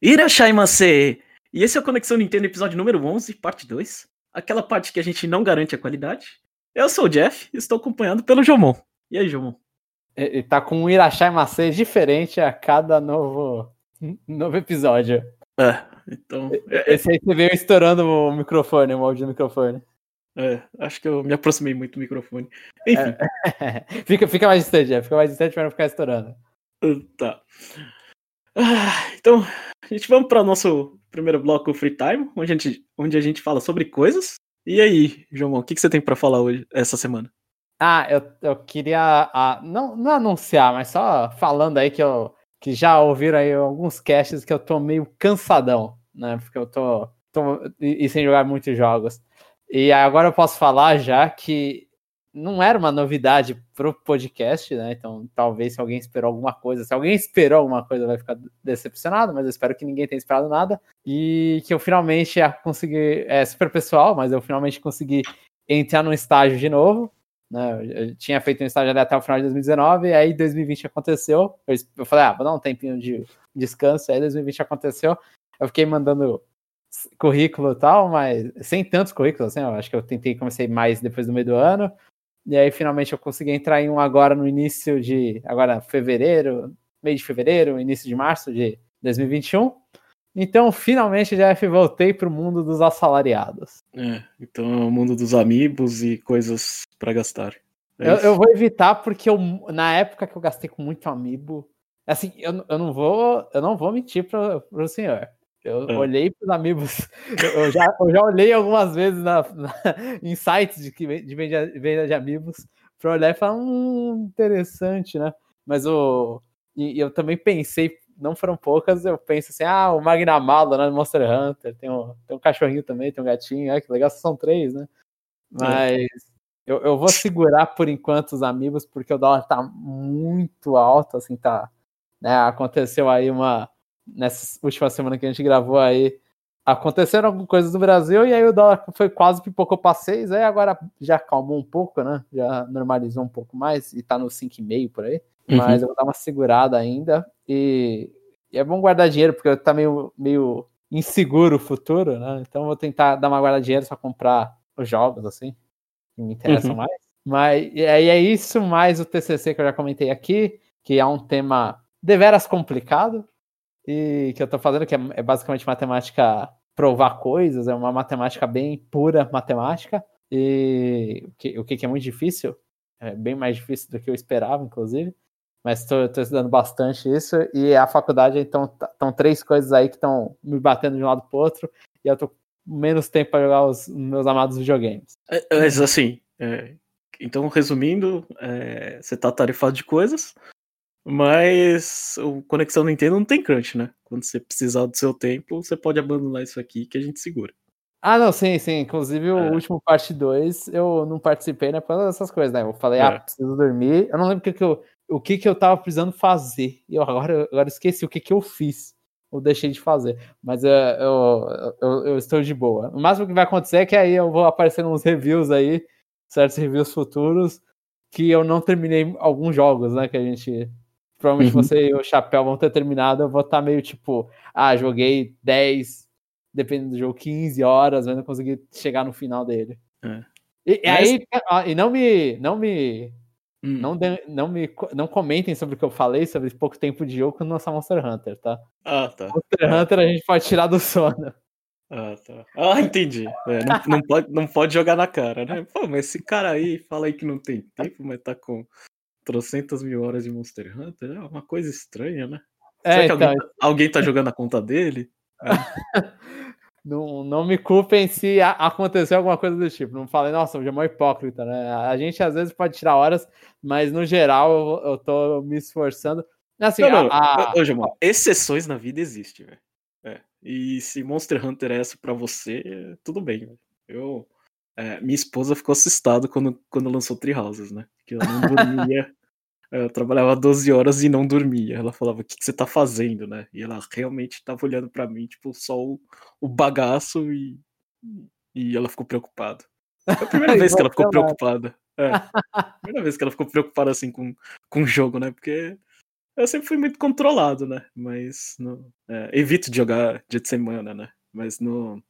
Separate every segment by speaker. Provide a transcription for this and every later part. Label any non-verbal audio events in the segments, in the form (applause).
Speaker 1: Irashaimase! E esse é o Conexão Nintendo episódio número 11, parte 2. Aquela parte que a gente não garante a qualidade. Eu sou o Jeff e estou acompanhado pelo Jomon. E aí, Jomon?
Speaker 2: E tá com um Irashaimase diferente a cada novo, novo episódio.
Speaker 1: É, então...
Speaker 2: Esse aí você veio estourando o microfone, o áudio do microfone.
Speaker 1: É, acho que eu me aproximei muito do microfone. Enfim.
Speaker 2: É. (laughs) fica, fica mais distante, Jeff. Fica mais distante para não ficar estourando.
Speaker 1: Tá. Ah, então, a gente vamos para o nosso primeiro bloco Free Time, onde a gente, onde a gente fala sobre coisas. E aí, João, o que, que você tem para falar hoje, essa semana?
Speaker 2: Ah, eu, eu queria ah, não, não anunciar, mas só falando aí que eu que já ouviram aí alguns casts que eu tô meio cansadão, né? Porque eu tô, tô e, e sem jogar muitos jogos. E agora eu posso falar já que não era uma novidade pro podcast, né? Então, talvez se alguém esperou alguma coisa, se alguém esperou alguma coisa, vai ficar decepcionado, mas eu espero que ninguém tenha esperado nada. E que eu finalmente consegui. É super pessoal, mas eu finalmente consegui entrar num estágio de novo. Né? Eu tinha feito um estágio até o final de 2019, e aí 2020 aconteceu. Eu, falei, ah, vou dar um tempinho de descanso, aí 2020 aconteceu. Eu fiquei mandando currículo e tal, mas sem tantos currículos, assim, eu acho que eu tentei comecei mais depois do meio do ano. E aí finalmente eu consegui entrar em um agora no início de agora fevereiro, meio de fevereiro, início de março de 2021. Então, finalmente, Jeff, voltei para o mundo dos assalariados.
Speaker 1: É, então é o mundo dos amigos e coisas para gastar.
Speaker 2: É eu, eu, vou evitar porque eu, na época que eu gastei com muito amiibo, assim, eu, eu não vou, eu não vou mentir para o senhor. Eu é. olhei para os amigos, (laughs) eu já, eu já olhei algumas vezes na, na, (laughs) em sites de, de venda, venda de amigos para olhar e falar, hum, interessante, né? Mas o, e, eu também pensei, não foram poucas, eu penso assim, ah, o Magnamalo, né, Monster Hunter, tem um, tem um cachorrinho também, tem um gatinho, ah, que legal, são três, né? É. Mas eu, eu vou segurar por enquanto os amigos, porque o dólar tá muito alto, assim, tá, né, aconteceu aí uma nessa última semana que a gente gravou aí, aconteceram algumas coisas no Brasil e aí o dólar foi quase pipocou para 6, aí agora já acalmou um pouco, né? Já normalizou um pouco mais e tá no 5,5 por aí. Uhum. Mas eu vou dar uma segurada ainda e, e, é bom guardar dinheiro porque tá meio, meio inseguro o futuro, né? Então vou tentar dar uma guarda de dinheiro para comprar os jogos assim, que me interessam uhum. mais. Mas e aí é isso mais o TCC que eu já comentei aqui, que é um tema deveras complicado, e que eu tô fazendo, que é, é basicamente matemática provar coisas, é uma matemática bem pura matemática, e o que, o que é muito difícil, é bem mais difícil do que eu esperava, inclusive, mas estou estudando bastante isso, e a faculdade, então, estão três coisas aí que estão me batendo de um lado pro outro, e eu tô menos tempo para jogar os meus amados videogames.
Speaker 1: É, mas assim, é, então resumindo, é, você tá tarefado de coisas, mas o Conexão Nintendo não tem crunch, né? Quando você precisar do seu tempo, você pode abandonar isso aqui que a gente segura.
Speaker 2: Ah, não, sim, sim. Inclusive, é. o último parte 2 eu não participei, né? Por essas coisas, né? Eu falei, ah, é. ah, preciso dormir. Eu não lembro o que, que, eu, o que, que eu tava precisando fazer. E eu agora, agora esqueci o que, que eu fiz. Ou deixei de fazer. Mas eu, eu, eu, eu estou de boa. O máximo que vai acontecer é que aí eu vou aparecer uns reviews aí, certos reviews futuros, que eu não terminei alguns jogos, né? Que a gente Provavelmente uhum. você e o Chapéu vão ter terminado. Eu vou estar tá meio tipo, ah, joguei 10, dependendo do jogo, 15 horas, mas não consegui chegar no final dele. É. E, mas... aí, e não me. Não me. Hum. Não, de, não me não comentem sobre o que eu falei sobre pouco tempo de jogo quando lançar Monster Hunter, tá?
Speaker 1: Ah, tá.
Speaker 2: Monster Hunter a gente pode tirar do sono.
Speaker 1: Ah, tá. Ah, entendi. É, não, não, pode, não pode jogar na cara, né? Pô, mas esse cara aí fala aí que não tem tempo, mas tá com trocentas mil horas de Monster Hunter, é uma coisa estranha, né? É, Será que então... alguém, tá, alguém tá jogando a conta dele? É. (laughs)
Speaker 2: não, não me culpem se aconteceu alguma coisa do tipo. Não falei, nossa, o Jamão é hipócrita, né? A gente às vezes pode tirar horas, mas no geral eu, eu tô me esforçando. Assim, não,
Speaker 1: não, a, a... Jamão, exceções na vida existem, velho. É. E se Monster Hunter é essa pra você, tudo bem. Véio. Eu. É, minha esposa ficou assustada quando, quando lançou Treehouses, né? Que ela não dormia (laughs) eu trabalhava 12 horas e não dormia. Ela falava, o que, que você tá fazendo, né? E ela realmente tava olhando para mim, tipo, só o, o bagaço e, e ela ficou preocupada. Foi a primeira (laughs) vez que ela ficou preocupada. É. (laughs) Primeira vez que ela ficou preocupada assim com, com o jogo, né? Porque eu sempre fui muito controlado, né? Mas no, é, evito de jogar dia de semana, né? Mas no,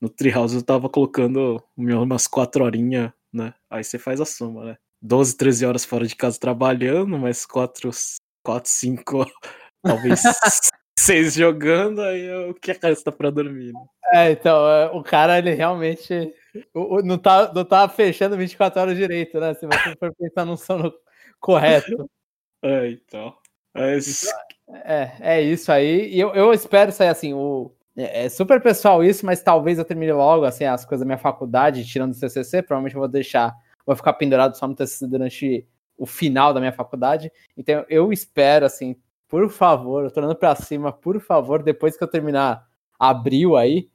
Speaker 1: no Treehouse eu tava colocando umas quatro horinhas, né? Aí você faz a soma, né? 12, 13 horas fora de casa trabalhando, mais 4, 4 5, talvez (laughs) 6 jogando, aí o que é resta pra dormir, né?
Speaker 2: É, então, é, o cara, ele realmente não tá, não tá fechando 24 horas direito, né? Se você for pensar num sono correto. (laughs)
Speaker 1: É, então.
Speaker 2: Mas... É, é isso aí. E eu, eu espero sair assim, o, é, é super pessoal isso, mas talvez eu termine logo assim as coisas da minha faculdade, tirando o TCC, provavelmente eu vou deixar, vou ficar pendurado só no TCC durante o final da minha faculdade. Então eu espero assim, por favor, eu tô olhando para cima, por favor, depois que eu terminar abril aí,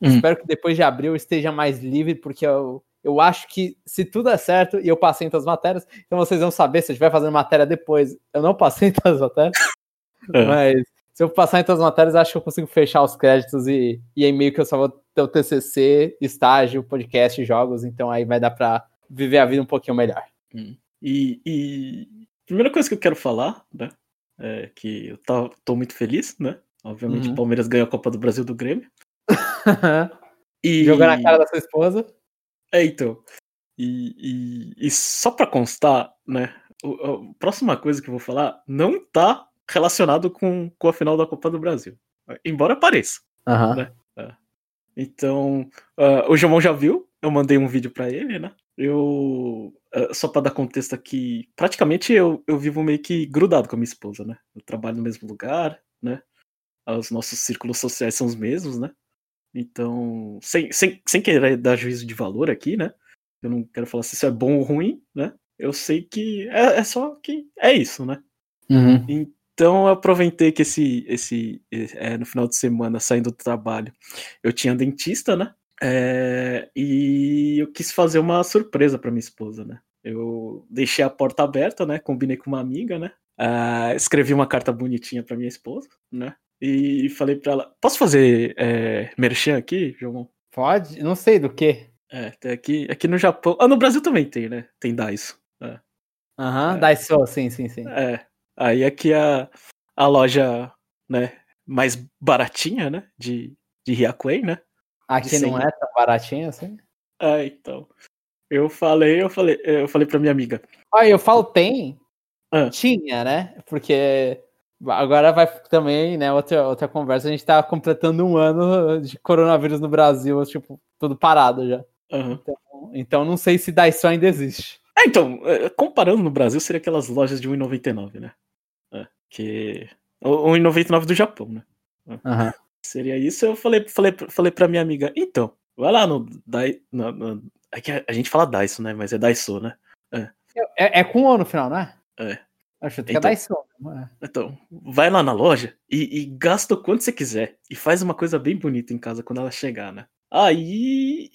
Speaker 2: hum. espero que depois de abril eu esteja mais livre, porque eu, eu acho que se tudo é certo e eu passei em todas as matérias, então vocês vão saber se eu estiver fazendo matéria depois. Eu não passei em todas as matérias, (laughs) é. mas se eu passar em todas as matérias, acho que eu consigo fechar os créditos e, e aí meio que eu só vou ter o TCC, estágio, podcast, jogos, então aí vai dar para viver a vida um pouquinho melhor.
Speaker 1: Hum. E, e primeira coisa que eu quero falar, né, é que eu tô, tô muito feliz, né? Obviamente uhum. o Palmeiras ganhou a Copa do Brasil do Grêmio. (laughs)
Speaker 2: e... Jogar na cara da sua esposa.
Speaker 1: É, então. E, e, e só para constar, né? A próxima coisa que eu vou falar não tá relacionado com, com a final da Copa do Brasil. Embora pareça.
Speaker 2: Uhum. Né?
Speaker 1: É. Então, uh, o Jomon já viu, eu mandei um vídeo para ele, né? Eu, uh, só para dar contexto aqui, praticamente eu, eu vivo meio que grudado com a minha esposa, né? Eu trabalho no mesmo lugar, né? Os nossos círculos sociais são os mesmos, né? Então, sem, sem, sem querer dar juízo de valor aqui, né? Eu não quero falar se isso é bom ou ruim, né? Eu sei que é, é só que é isso, né?
Speaker 2: Uhum.
Speaker 1: Então eu aproveitei que esse, esse é, no final de semana, saindo do trabalho, eu tinha dentista, né? É, e eu quis fazer uma surpresa para minha esposa, né? Eu deixei a porta aberta, né? Combinei com uma amiga, né? Uh, escrevi uma carta bonitinha para minha esposa, né? E falei para ela: Posso fazer é, merchan aqui, João?
Speaker 2: Pode? Não sei do que.
Speaker 1: É, tem aqui, aqui no Japão. Ah, no Brasil também tem, né? Tem Daiso.
Speaker 2: É. Aham, é. uhum, Daiso, sim, sim, sim.
Speaker 1: É. Aí aqui a, a loja, né, mais baratinha, né, de, de Hyakuen, né?
Speaker 2: Aqui não é tão baratinha assim?
Speaker 1: É, então. Eu falei, eu falei, eu falei pra minha amiga.
Speaker 2: Ah, eu falo tem? Ah. Tinha, né? Porque agora vai também, né, outra, outra conversa, a gente tá completando um ano de coronavírus no Brasil, tipo, tudo parado já.
Speaker 1: Uhum.
Speaker 2: Então, então não sei se Daiso ainda existe.
Speaker 1: É, então, é, comparando no Brasil, seria aquelas lojas de 1,99, né? Que. O 1,99 do Japão, né?
Speaker 2: Uhum.
Speaker 1: Seria isso. Eu falei, falei, falei pra minha amiga, então, vai lá no. Dai, no, no é que a gente fala Daiso, né? Mas é Daiso, né?
Speaker 2: É, é, é com O no final, né?
Speaker 1: É.
Speaker 2: Acho que é então, é Daiso.
Speaker 1: É. Então, vai lá na loja e, e gasta o quanto você quiser. E faz uma coisa bem bonita em casa quando ela chegar, né? Aí.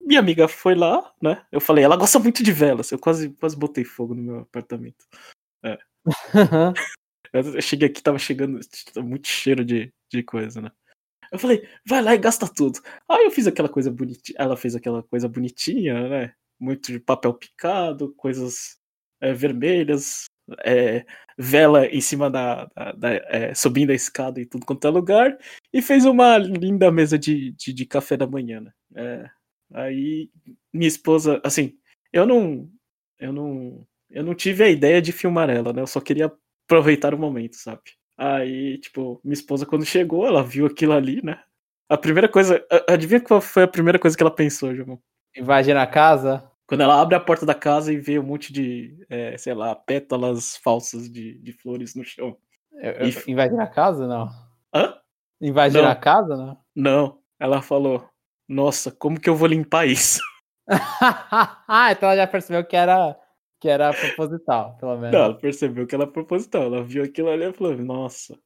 Speaker 1: Minha amiga foi lá, né? Eu falei, ela gosta muito de velas. Eu quase, quase botei fogo no meu apartamento. É. (laughs) Eu cheguei aqui, tava chegando muito cheiro de, de coisa, né? Eu falei, vai lá e gasta tudo. Aí eu fiz aquela coisa bonitinha, ela fez aquela coisa bonitinha, né? Muito de papel picado, coisas é, vermelhas, é, vela em cima da. da, da é, subindo a escada e tudo quanto é lugar, e fez uma linda mesa de, de, de café da manhã, né? É, aí minha esposa, assim, eu não. Eu não. Eu não tive a ideia de filmar ela, né? Eu só queria aproveitar o momento, sabe? Aí, tipo, minha esposa quando chegou, ela viu aquilo ali, né? A primeira coisa. Adivinha qual foi a primeira coisa que ela pensou, João?
Speaker 2: Invadir na casa?
Speaker 1: Quando ela abre a porta da casa e vê um monte de, é, sei lá, pétalas falsas de, de flores no chão.
Speaker 2: Eu, eu, e... Invadir a casa, não?
Speaker 1: Hã?
Speaker 2: Invadir não. a casa, não?
Speaker 1: Não. Ela falou, nossa, como que eu vou limpar isso? (laughs)
Speaker 2: ah, então ela já percebeu que era que era proposital, pelo menos.
Speaker 1: Não, ela percebeu que era proposital. Ela viu aquilo ali e falou, nossa.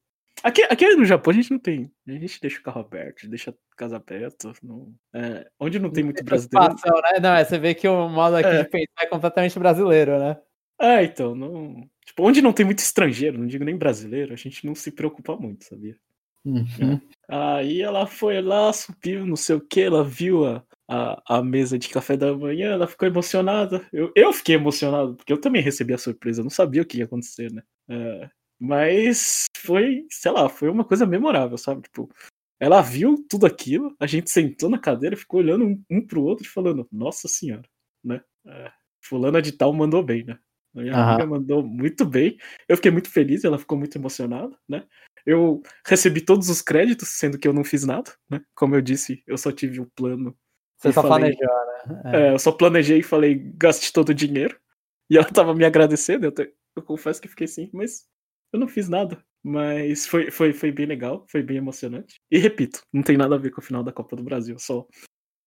Speaker 1: Aqui, aqui no Japão a gente não tem. A gente deixa o carro aberto, deixa a casa aberta. Não, é, onde não tem muito brasileiro.
Speaker 2: Né? Não, é, você vê que o modo aqui é. de pensar é completamente brasileiro, né?
Speaker 1: É, então, não. Tipo, onde não tem muito estrangeiro, não digo nem brasileiro, a gente não se preocupa muito, sabia?
Speaker 2: Uhum.
Speaker 1: É. Aí ela foi lá, subiu, não sei o que, ela viu a, a, a mesa de café da manhã, ela ficou emocionada. Eu, eu fiquei emocionado, porque eu também recebi a surpresa, eu não sabia o que ia acontecer, né? É, Mas foi, sei lá, foi uma coisa memorável, sabe? Tipo, ela viu tudo aquilo, a gente sentou na cadeira, ficou olhando um, um pro outro e falando, nossa senhora, né? É, fulana de tal mandou bem, né? A minha amiga mandou muito bem. Eu fiquei muito feliz, ela ficou muito emocionada, né? Eu recebi todos os créditos, sendo que eu não fiz nada, né? Como eu disse, eu só tive o um plano.
Speaker 2: Você só falei, planejou, né?
Speaker 1: É. é. eu só planejei e falei, gaste todo o dinheiro. E ela tava me agradecendo, eu, te, eu confesso que fiquei assim, mas eu não fiz nada. Mas foi, foi, foi bem legal, foi bem emocionante. E repito, não tem nada a ver com o final da Copa do Brasil. Só,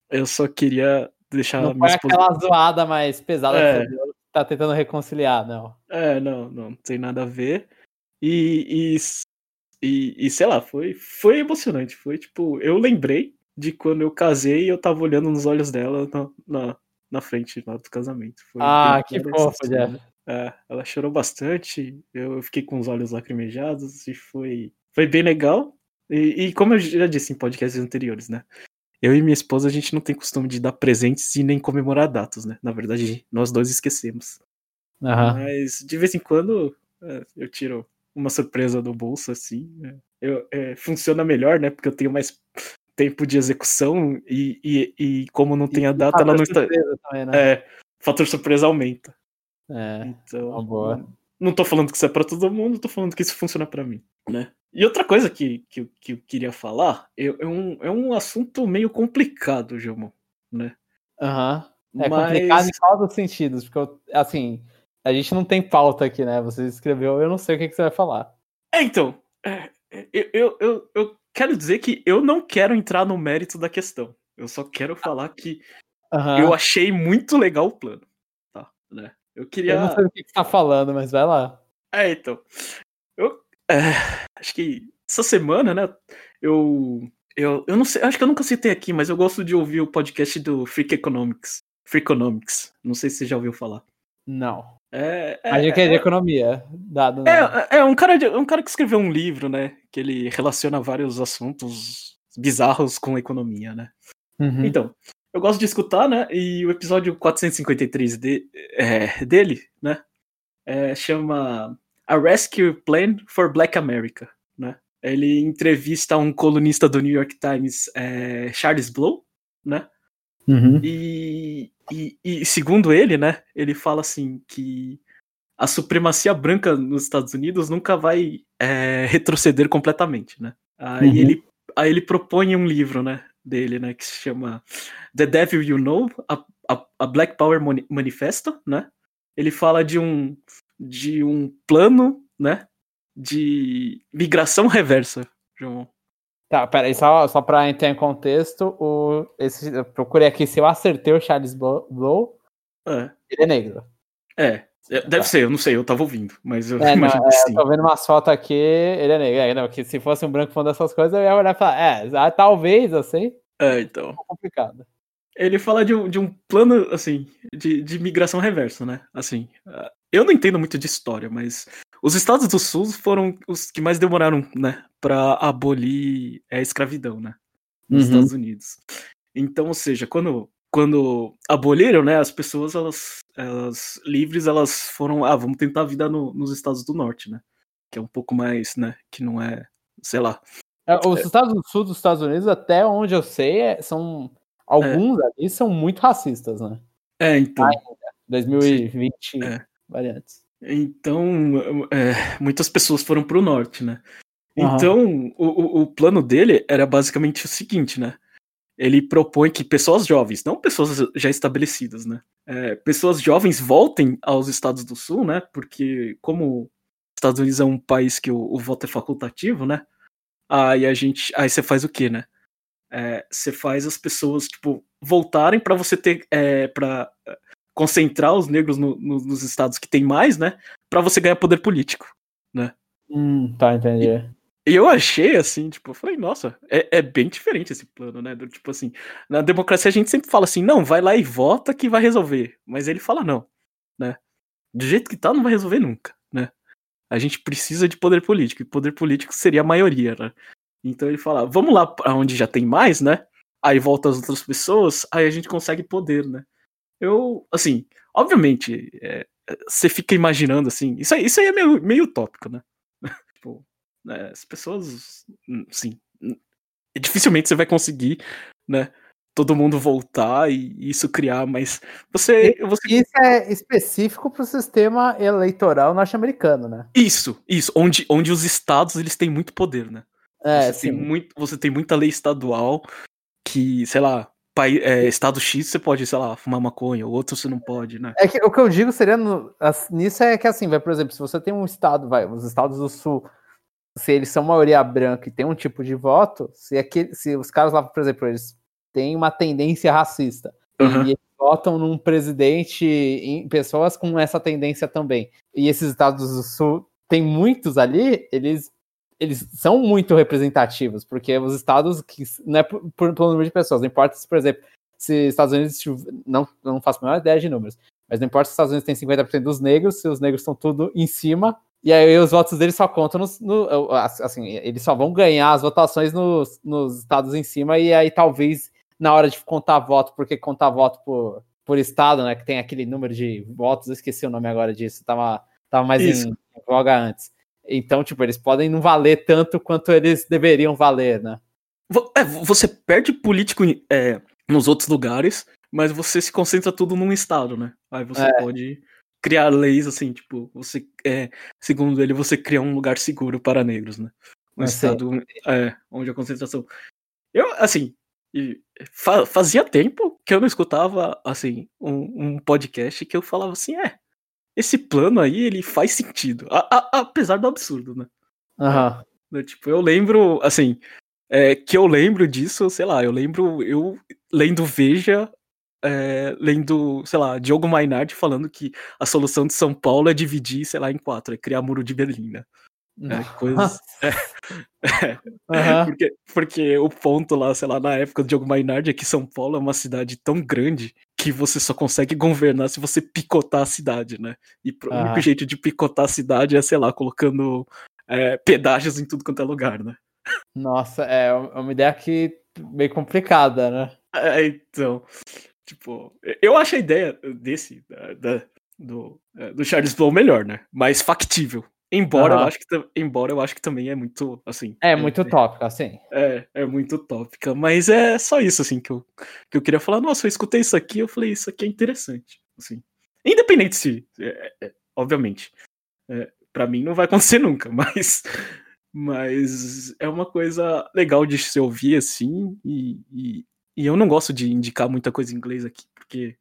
Speaker 1: eu só queria deixar.
Speaker 2: Não foi esposa... aquela zoada mais pesada é. que você tá tentando reconciliar, não.
Speaker 1: É, não, não, não tem nada a ver. E, e, e, e, sei lá, foi, foi emocionante. Foi tipo, eu lembrei de quando eu casei e eu tava olhando nos olhos dela na, na, na frente lá do casamento. Foi
Speaker 2: ah, que fofo, Jeff.
Speaker 1: É, ela chorou bastante, eu fiquei com os olhos lacrimejados e foi, foi bem legal. E, e, como eu já disse em podcasts anteriores, né? Eu e minha esposa, a gente não tem costume de dar presentes e nem comemorar datas, né? Na verdade, nós dois esquecemos. Uhum. Mas de vez em quando é, eu tiro uma surpresa do bolso, assim. É, eu, é, funciona melhor, né? Porque eu tenho mais tempo de execução e, e, e como não tem a data, ela não está. Também, né? É, fator surpresa aumenta.
Speaker 2: É, então, boa.
Speaker 1: Não tô falando que isso é pra todo mundo, tô falando que isso funciona para mim, né? E outra coisa que, que, que eu queria falar é, é, um, é um assunto meio complicado, Gilmão, né?
Speaker 2: Aham. Uhum. É Mas... complicado em qual dos sentidos? Porque, assim, a gente não tem pauta aqui, né? Você escreveu, eu não sei o que, que você vai falar.
Speaker 1: É, então, é, eu, eu, eu, eu quero dizer que eu não quero entrar no mérito da questão. Eu só quero falar que uhum. eu achei muito legal o plano, tá? Né? Eu queria.
Speaker 2: Eu não sei o que você tá falando, mas vai lá.
Speaker 1: É, então. Eu. É, acho que essa semana, né? Eu. Eu, eu não sei, acho que eu nunca citei aqui, mas eu gosto de ouvir o podcast do Freak Economics. Freakonomics. Não sei se você já ouviu falar.
Speaker 2: Não.
Speaker 1: É, é,
Speaker 2: a gente é de economia, dado.
Speaker 1: É, é um, cara de, um cara que escreveu um livro, né? Que ele relaciona vários assuntos bizarros com economia, né? Uhum. Então, eu gosto de escutar, né? E o episódio 453 de, é, dele, né? É, chama A Rescue Plan for Black America, né? Ele entrevista um colunista do New York Times, é, Charles Blow, né?
Speaker 2: Uhum.
Speaker 1: E, e, e, segundo ele, né? Ele fala assim que a supremacia branca nos Estados Unidos nunca vai é, retroceder completamente, né? Aí uhum. ele aí ele propõe um livro, né? dele, né, que se chama The Devil You Know, a, a, a Black Power Manifesto, né? Ele fala de um de um plano, né, de migração reversa, João.
Speaker 2: Tá, peraí, só, só pra entrar em contexto, o, esse, eu procurei aqui se eu acertei o Charles Blow. É. Ele é negro.
Speaker 1: É, é, deve tá. ser, eu não sei, eu tava ouvindo, mas eu
Speaker 2: é, imagino não, que é, sim. Tô vendo umas fotos aqui, ele é negro. É, não, que se fosse um branco falando dessas coisas, eu ia olhar e falar, é, ah, talvez, assim.
Speaker 1: É, então.
Speaker 2: É complicado.
Speaker 1: Ele fala de um, de um plano, assim, de, de migração reversa, né? Assim, eu não entendo muito de história, mas os estados do sul foram os que mais demoraram, né, pra abolir a escravidão, né? Nos uhum. Estados Unidos. Então, ou seja, quando quando aboliram, né, as pessoas, elas, elas livres, elas foram, ah, vamos tentar a vida no, nos estados do norte, né, que é um pouco mais, né, que não é, sei lá.
Speaker 2: É, os é. estados do sul dos Estados Unidos, até onde eu sei, é, são, alguns é. ali são muito racistas, né.
Speaker 1: É, então.
Speaker 2: 2020 é. Variantes.
Speaker 1: Então, é, muitas pessoas foram para o norte, né. Uhum. Então, o, o plano dele era basicamente o seguinte, né, ele propõe que pessoas jovens, não pessoas já estabelecidas, né? É, pessoas jovens voltem aos Estados do Sul, né? Porque como os Estados Unidos é um país que o, o voto é facultativo, né? Aí a gente, aí você faz o quê, né? É, você faz as pessoas tipo voltarem para você ter, é, para concentrar os negros no, no, nos estados que tem mais, né? Para você ganhar poder político, né?
Speaker 2: Hum, tá, entendi. E,
Speaker 1: eu achei assim, tipo, eu falei, nossa, é, é, bem diferente esse plano, né? Do, tipo assim, na democracia a gente sempre fala assim, não, vai lá e vota que vai resolver. Mas ele fala não, né? Do jeito que tá, não vai resolver nunca, né? A gente precisa de poder político, e poder político seria a maioria, né? Então ele fala, vamos lá pra onde já tem mais, né? Aí volta as outras pessoas, aí a gente consegue poder, né? Eu, assim, obviamente, é, você fica imaginando assim, isso aí, isso aí é meio, meio utópico, né? (laughs) Né? As pessoas, hum, sim, hum, dificilmente você vai conseguir, né? Todo mundo voltar e isso criar, mas você. você...
Speaker 2: Isso é específico para o sistema eleitoral norte-americano, né?
Speaker 1: Isso, isso. Onde, onde os estados eles têm muito poder, né?
Speaker 2: É,
Speaker 1: você, sim. Tem muito, você tem muita lei estadual que, sei lá, pai, é, estado X você pode, sei lá, fumar maconha, o outro você não pode, né?
Speaker 2: É que o que eu digo seria no, nisso é que assim, vai, por exemplo, se você tem um estado, vai, os estados do sul se eles são maioria branca e tem um tipo de voto, se, aquele, se os caras lá, por exemplo, eles têm uma tendência racista uhum. e eles votam num presidente em pessoas com essa tendência também, e esses estados do sul tem muitos ali, eles eles são muito representativos, porque os estados que não é por, por, pelo número de pessoas, não importa se, por exemplo, se Estados Unidos não não faço a menor ideia de números, mas não importa se os Estados Unidos tem 50% dos negros, se os negros estão tudo em cima, e aí os votos deles só contam no, no, assim, eles só vão ganhar as votações nos, nos estados em cima, e aí talvez na hora de contar voto, porque contar voto por, por estado, né? Que tem aquele número de votos, eu esqueci o nome agora disso, tava, tava mais em, em voga antes. Então, tipo, eles podem não valer tanto quanto eles deveriam valer, né?
Speaker 1: É, você perde político é, nos outros lugares, mas você se concentra tudo num estado, né? Aí você é. pode criar leis assim, tipo, você é, segundo ele, você cria um lugar seguro para negros, né? Um estado é, onde a concentração. Eu, assim, fa fazia tempo que eu não escutava assim um, um, podcast que eu falava assim, é, esse plano aí ele faz sentido, a, a, apesar do absurdo, né?
Speaker 2: Uhum.
Speaker 1: É, tipo, eu lembro, assim, é, que eu lembro disso, sei lá, eu lembro eu lendo Veja é, lendo, sei lá, Diogo Mainardi falando que a solução de São Paulo é dividir, sei lá, em quatro, é criar muro de Berlim, né? É, (laughs) coisas. É, é, uhum. (laughs) porque, porque o ponto lá, sei lá, na época do Diogo Mainardi é que São Paulo é uma cidade tão grande que você só consegue governar se você picotar a cidade, né? E o único jeito de picotar a cidade é, sei lá, colocando é, pedágios em tudo quanto é lugar, né?
Speaker 2: Nossa, é uma ideia que meio complicada, né?
Speaker 1: É, então. Tipo, eu acho a ideia desse, da, da do, é, do Charles Blow melhor, né? Mais factível. Embora, uhum. eu acho que, embora eu acho que também é muito, assim...
Speaker 2: É, muito é, tópica, assim.
Speaker 1: É, é muito tópica, mas é só isso, assim, que eu, que eu queria falar. Nossa, eu escutei isso aqui, eu falei, isso aqui é interessante, assim. Independente se, é, é, obviamente, é, para mim não vai acontecer (laughs) nunca, mas, mas é uma coisa legal de se ouvir, assim, e, e, e eu não gosto de indicar muita coisa em inglês aqui, porque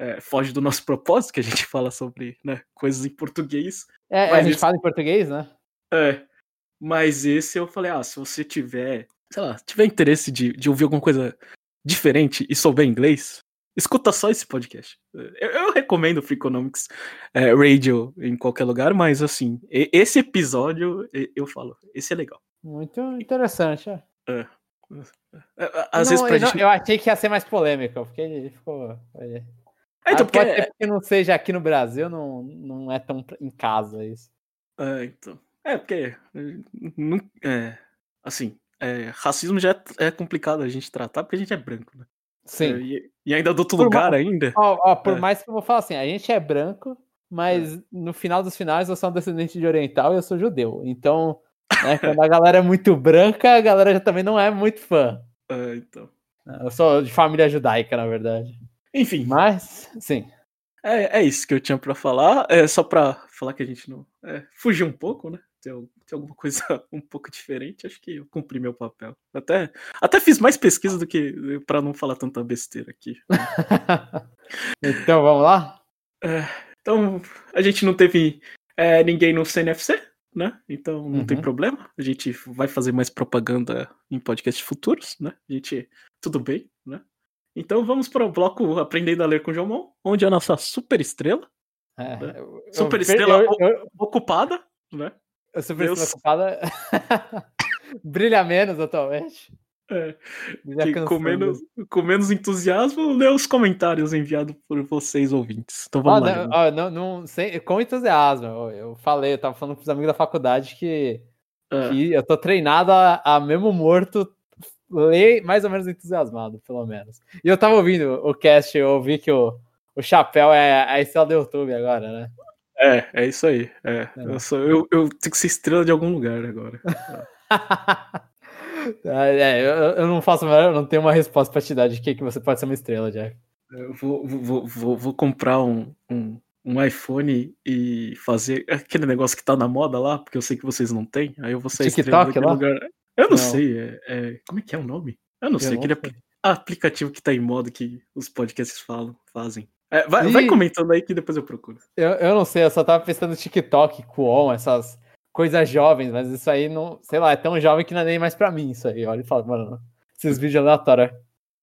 Speaker 1: é, foge do nosso (laughs) propósito, que a gente fala sobre né, coisas em português.
Speaker 2: É, a gente esse... fala em português, né?
Speaker 1: É. Mas esse eu falei, ah, se você tiver, sei lá, tiver interesse de, de ouvir alguma coisa diferente e souber inglês, escuta só esse podcast. Eu, eu recomendo o Freakonomics é, Radio em qualquer lugar, mas assim, esse episódio eu falo, esse é legal.
Speaker 2: Muito interessante, é.
Speaker 1: é.
Speaker 2: É, é, às não, vezes pra não, gente... Eu achei que ia ser mais polêmico, porque ele ficou. É, então, porque... Pode ser porque não seja aqui no Brasil, não, não é tão em casa isso.
Speaker 1: É, então. É, porque. Não, é, assim, é, racismo já é, é, complicado a gente tratar porque a gente é branco, né?
Speaker 2: Sim.
Speaker 1: É, e, e, ainda do outro por lugar ainda.
Speaker 2: Ó, ó por é. mais que eu vou falar assim, a gente é branco, mas no final dos finais eu sou um descendente de oriental e eu sou judeu. Então né? Quando a galera é muito branca, a galera já também não é muito fã.
Speaker 1: É, então.
Speaker 2: Eu sou de família judaica, na verdade.
Speaker 1: Enfim.
Speaker 2: Mas, sim.
Speaker 1: É, é isso que eu tinha para falar. É só para falar que a gente não. É, fugir um pouco, né? Tem, tem, alguma coisa (laughs) um pouco diferente. Acho que eu cumpri meu papel. Até, até fiz mais pesquisa do que. para não falar tanta besteira aqui. (laughs)
Speaker 2: então vamos lá?
Speaker 1: É, então, a gente não teve é, ninguém no CNFC? né? Então não uhum. tem problema. A gente vai fazer mais propaganda em podcasts futuros, né? A gente. Tudo bem? Então vamos para o bloco Aprendendo a Ler com o Jomon, onde a nossa super estrela. É, né? super estrela eu, ocupada, né?
Speaker 2: A super Deus. estrela ocupada (laughs) brilha menos atualmente.
Speaker 1: É, com, menos, com menos entusiasmo, lê os comentários enviados por vocês ouvintes. Então vamos
Speaker 2: lá. Não, não, não, sei, com entusiasmo. Eu, eu, falei, eu tava falando com os amigos da faculdade que, é. que eu tô treinado a, a, mesmo morto ler mais ou menos entusiasmado, pelo menos. E eu tava ouvindo o cast, eu ouvi que o, o Chapéu é a estrela do YouTube agora, né?
Speaker 1: É, é isso aí. É. é. Eu, sou, eu, eu tenho que ser estrela de algum lugar agora. (laughs)
Speaker 2: é, eu, eu, não faço, eu não tenho uma resposta pra te dar de que, que você pode ser uma estrela, Jack.
Speaker 1: Eu vou, vou, vou, vou comprar um, um, um iPhone e fazer aquele negócio que tá na moda lá, porque eu sei que vocês não têm. Aí eu vou ser
Speaker 2: TikTok lá?
Speaker 1: lugar. Eu não, não. sei. É, é, como é que é o nome? Eu não eu sei. Não aquele sei. aplicativo que tá em moda que os podcasts falam, fazem. É, vai, e... vai, comentando aí que depois eu procuro.
Speaker 2: Eu, eu não sei, eu só tava pensando no TikTok, Kuon, essas coisas jovens, mas isso aí não, sei lá, é tão jovem que não é nem mais pra mim isso aí. Olha e fala, mano, esses vídeos aleatórios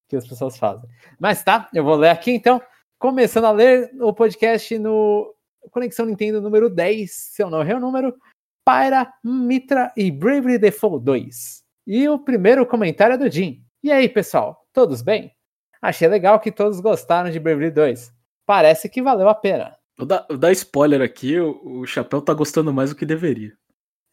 Speaker 2: que as pessoas fazem. Mas tá, eu vou ler aqui então. Começando a ler o podcast no Conexão Nintendo número 10, se eu não errei o número, Pyra, Mitra e Bravely Default 2. E o primeiro comentário é do Jim. E aí, pessoal, todos bem? Achei legal que todos gostaram de Bravely 2 parece que valeu a pena.
Speaker 1: Vou dar, vou dar spoiler aqui, o, o Chapéu tá gostando mais do que deveria.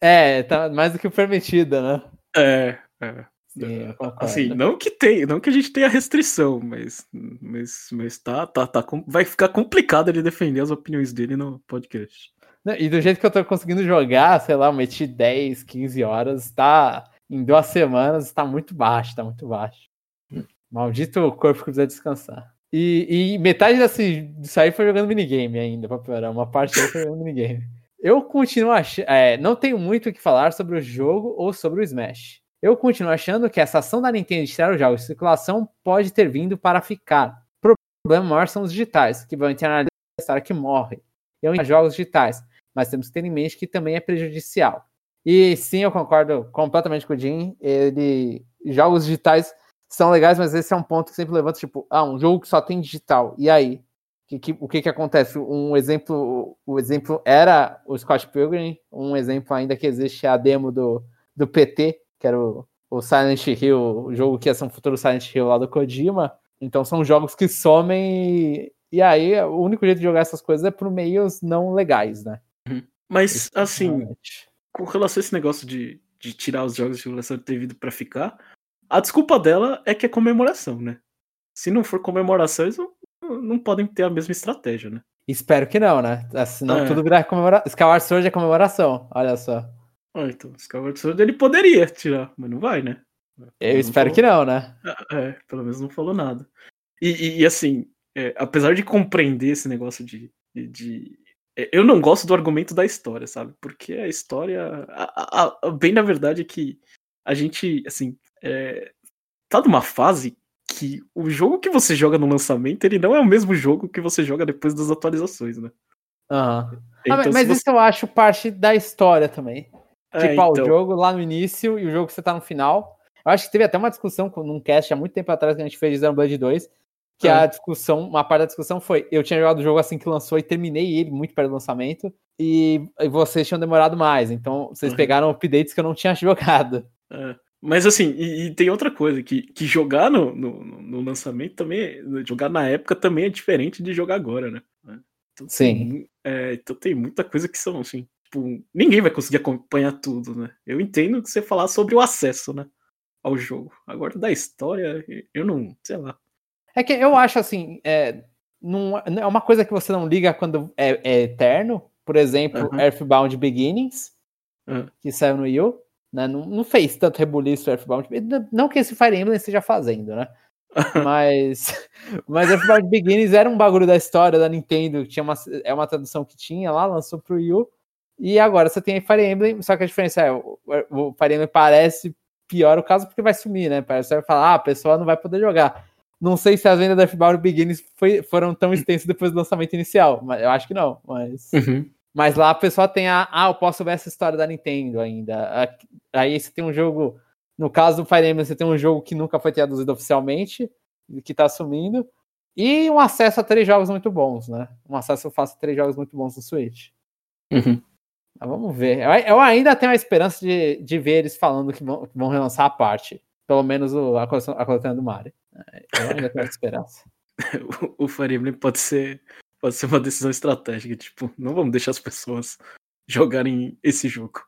Speaker 2: É, tá mais do que o permitido, né?
Speaker 1: É, é. Sim, assim, não que tem, não que a gente tenha restrição, mas, mas, mas tá, tá, tá, vai ficar complicado ele defender as opiniões dele no podcast.
Speaker 2: E do jeito que eu tô conseguindo jogar, sei lá, meti 10, 15 horas, tá em duas semanas, tá muito baixo, tá muito baixo. Maldito corpo que precisa descansar. E, e metade desse, disso aí foi jogando minigame ainda, pra piorar. Uma parte aí foi jogando minigame. Eu continuo achando. É, não tenho muito o que falar sobre o jogo ou sobre o Smash. Eu continuo achando que essa ação da Nintendo de tirar os jogos de circulação pode ter vindo para ficar. O problema maior são os digitais, que vão internalizar que morre. Eu entendo jogos digitais, mas temos que ter em mente que também é prejudicial. E sim, eu concordo completamente com o Jim. Ele, jogos digitais são legais, mas esse é um ponto que sempre levanta, tipo, ah, um jogo que só tem digital, e aí? Que, que, o que que acontece? Um exemplo, o exemplo era o Scott Pilgrim, um exemplo ainda que existe é a demo do, do PT, que era o, o Silent Hill, o jogo que ia ser um futuro Silent Hill lá do Kojima. Então são jogos que somem e, e aí o único jeito de jogar essas coisas é por meios não legais, né?
Speaker 1: Uhum. Mas, assim, com relação a esse negócio de, de tirar os jogos de circulação ter vindo pra ficar, a desculpa dela é que é comemoração, né? Se não for comemoração, eles não, não podem ter a mesma estratégia, né?
Speaker 2: Espero que não, né? Senão é. tudo virar comemoração. Skyward Sword é comemoração, olha só.
Speaker 1: Ah, então, Skyward Sword ele poderia tirar, mas não vai, né?
Speaker 2: Eu espero falou... que não, né?
Speaker 1: É, é, pelo menos não falou nada. E, e, e assim, é, apesar de compreender esse negócio de, de, de, Eu não gosto do argumento da história, sabe? Porque a história. A, a, a, bem na verdade é que a gente, assim, é, tá numa fase que o jogo que você joga no lançamento, ele não é o mesmo jogo que você joga depois das atualizações, né?
Speaker 2: Uhum. Então, ah, mas você... isso eu acho parte da história também. É, tipo, então... o jogo lá no início e o jogo que você tá no final. Eu acho que teve até uma discussão num cast há muito tempo atrás que a gente fez de Xenoblade 2, que a discussão, uma parte da discussão foi, eu tinha jogado o jogo assim que lançou e terminei ele muito perto do lançamento, e, e vocês tinham demorado mais, então vocês uhum. pegaram updates que eu não tinha (laughs) jogado.
Speaker 1: É. Mas assim, e, e, tem outra coisa, que, que jogar no, no, no, lançamento também, jogar na época também é diferente de jogar agora, né?
Speaker 2: Então, Sim. Tem,
Speaker 1: é, então tem muita coisa que são assim, tipo, ninguém vai conseguir acompanhar tudo, né? Eu entendo que você falar sobre o acesso, né? Ao jogo. Agora da história, eu não, sei lá.
Speaker 2: É que eu acho assim, é, não, é uma coisa que você não liga quando é, é eterno. Por exemplo, uh -huh. Earthbound Beginnings, uh -huh. que saiu no Wii né? Não, não fez tanto rebuliço Earthbound. Não que esse Fire Emblem esteja fazendo, né? (laughs) mas, mas Earthbound Beginnings era um bagulho da história da Nintendo, tinha uma, é uma tradução que tinha lá, lançou pro Wii U, e agora você tem Fire Emblem, só que a diferença é, o, o Fire Emblem parece pior o caso porque vai sumir, né? Parece que vai falar, ah, a pessoa não vai poder jogar. Não sei se as vendas da Earthbound Beginnings foi, foram tão extensas depois do lançamento inicial, mas eu acho que não, mas... Uhum. Mas lá a pessoa tem a. Ah, eu posso ver essa história da Nintendo ainda. Aí você tem um jogo. No caso do Fire Emblem, você tem um jogo que nunca foi traduzido oficialmente, que tá sumindo. E um acesso a três jogos muito bons, né? Um acesso fácil a três jogos muito bons no Switch.
Speaker 1: Uhum.
Speaker 2: Mas vamos ver. Eu ainda tenho a esperança de, de ver eles falando que vão, que vão relançar a parte. Pelo menos o, a, coleção, a coletânea do Mario. Eu ainda tenho esperança. (laughs)
Speaker 1: o, o Fire Emblem pode ser pode ser uma decisão estratégica, tipo, não vamos deixar as pessoas (laughs) jogarem esse jogo.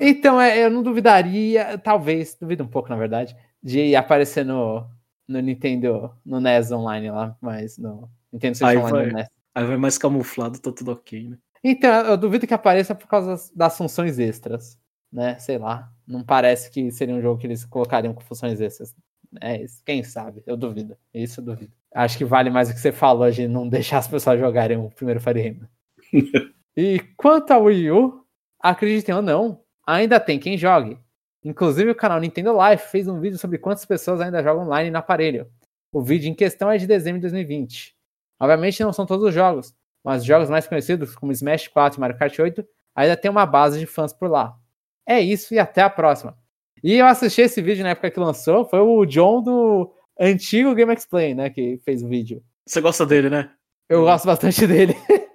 Speaker 2: Então, é, eu não duvidaria, talvez, duvido um pouco, na verdade, de aparecer no, no Nintendo, no NES Online lá, mas no Nintendo
Speaker 1: Switch Online vai, NES. Aí vai mais camuflado, tá tudo ok, né?
Speaker 2: Então, eu duvido que apareça por causa das funções extras, né? Sei lá. Não parece que seria um jogo que eles colocariam com funções extras. É isso. Quem sabe? Eu duvido. Isso eu duvido. Acho que vale mais o que você falou de não (laughs) deixar as pessoas jogarem o primeiro Fire Emblem. (laughs) e quanto ao Wii U, acreditem ou não, ainda tem quem jogue. Inclusive o canal Nintendo Live fez um vídeo sobre quantas pessoas ainda jogam online no aparelho. O vídeo em questão é de dezembro de 2020. Obviamente não são todos os jogos, mas os jogos mais conhecidos, como Smash 4 e Mario Kart 8, ainda tem uma base de fãs por lá. É isso e até a próxima. E eu assisti esse vídeo na época que lançou, foi o John do antigo Game Explain, né, que fez o vídeo.
Speaker 1: Você gosta dele, né?
Speaker 2: Eu gosto bastante dele. (laughs)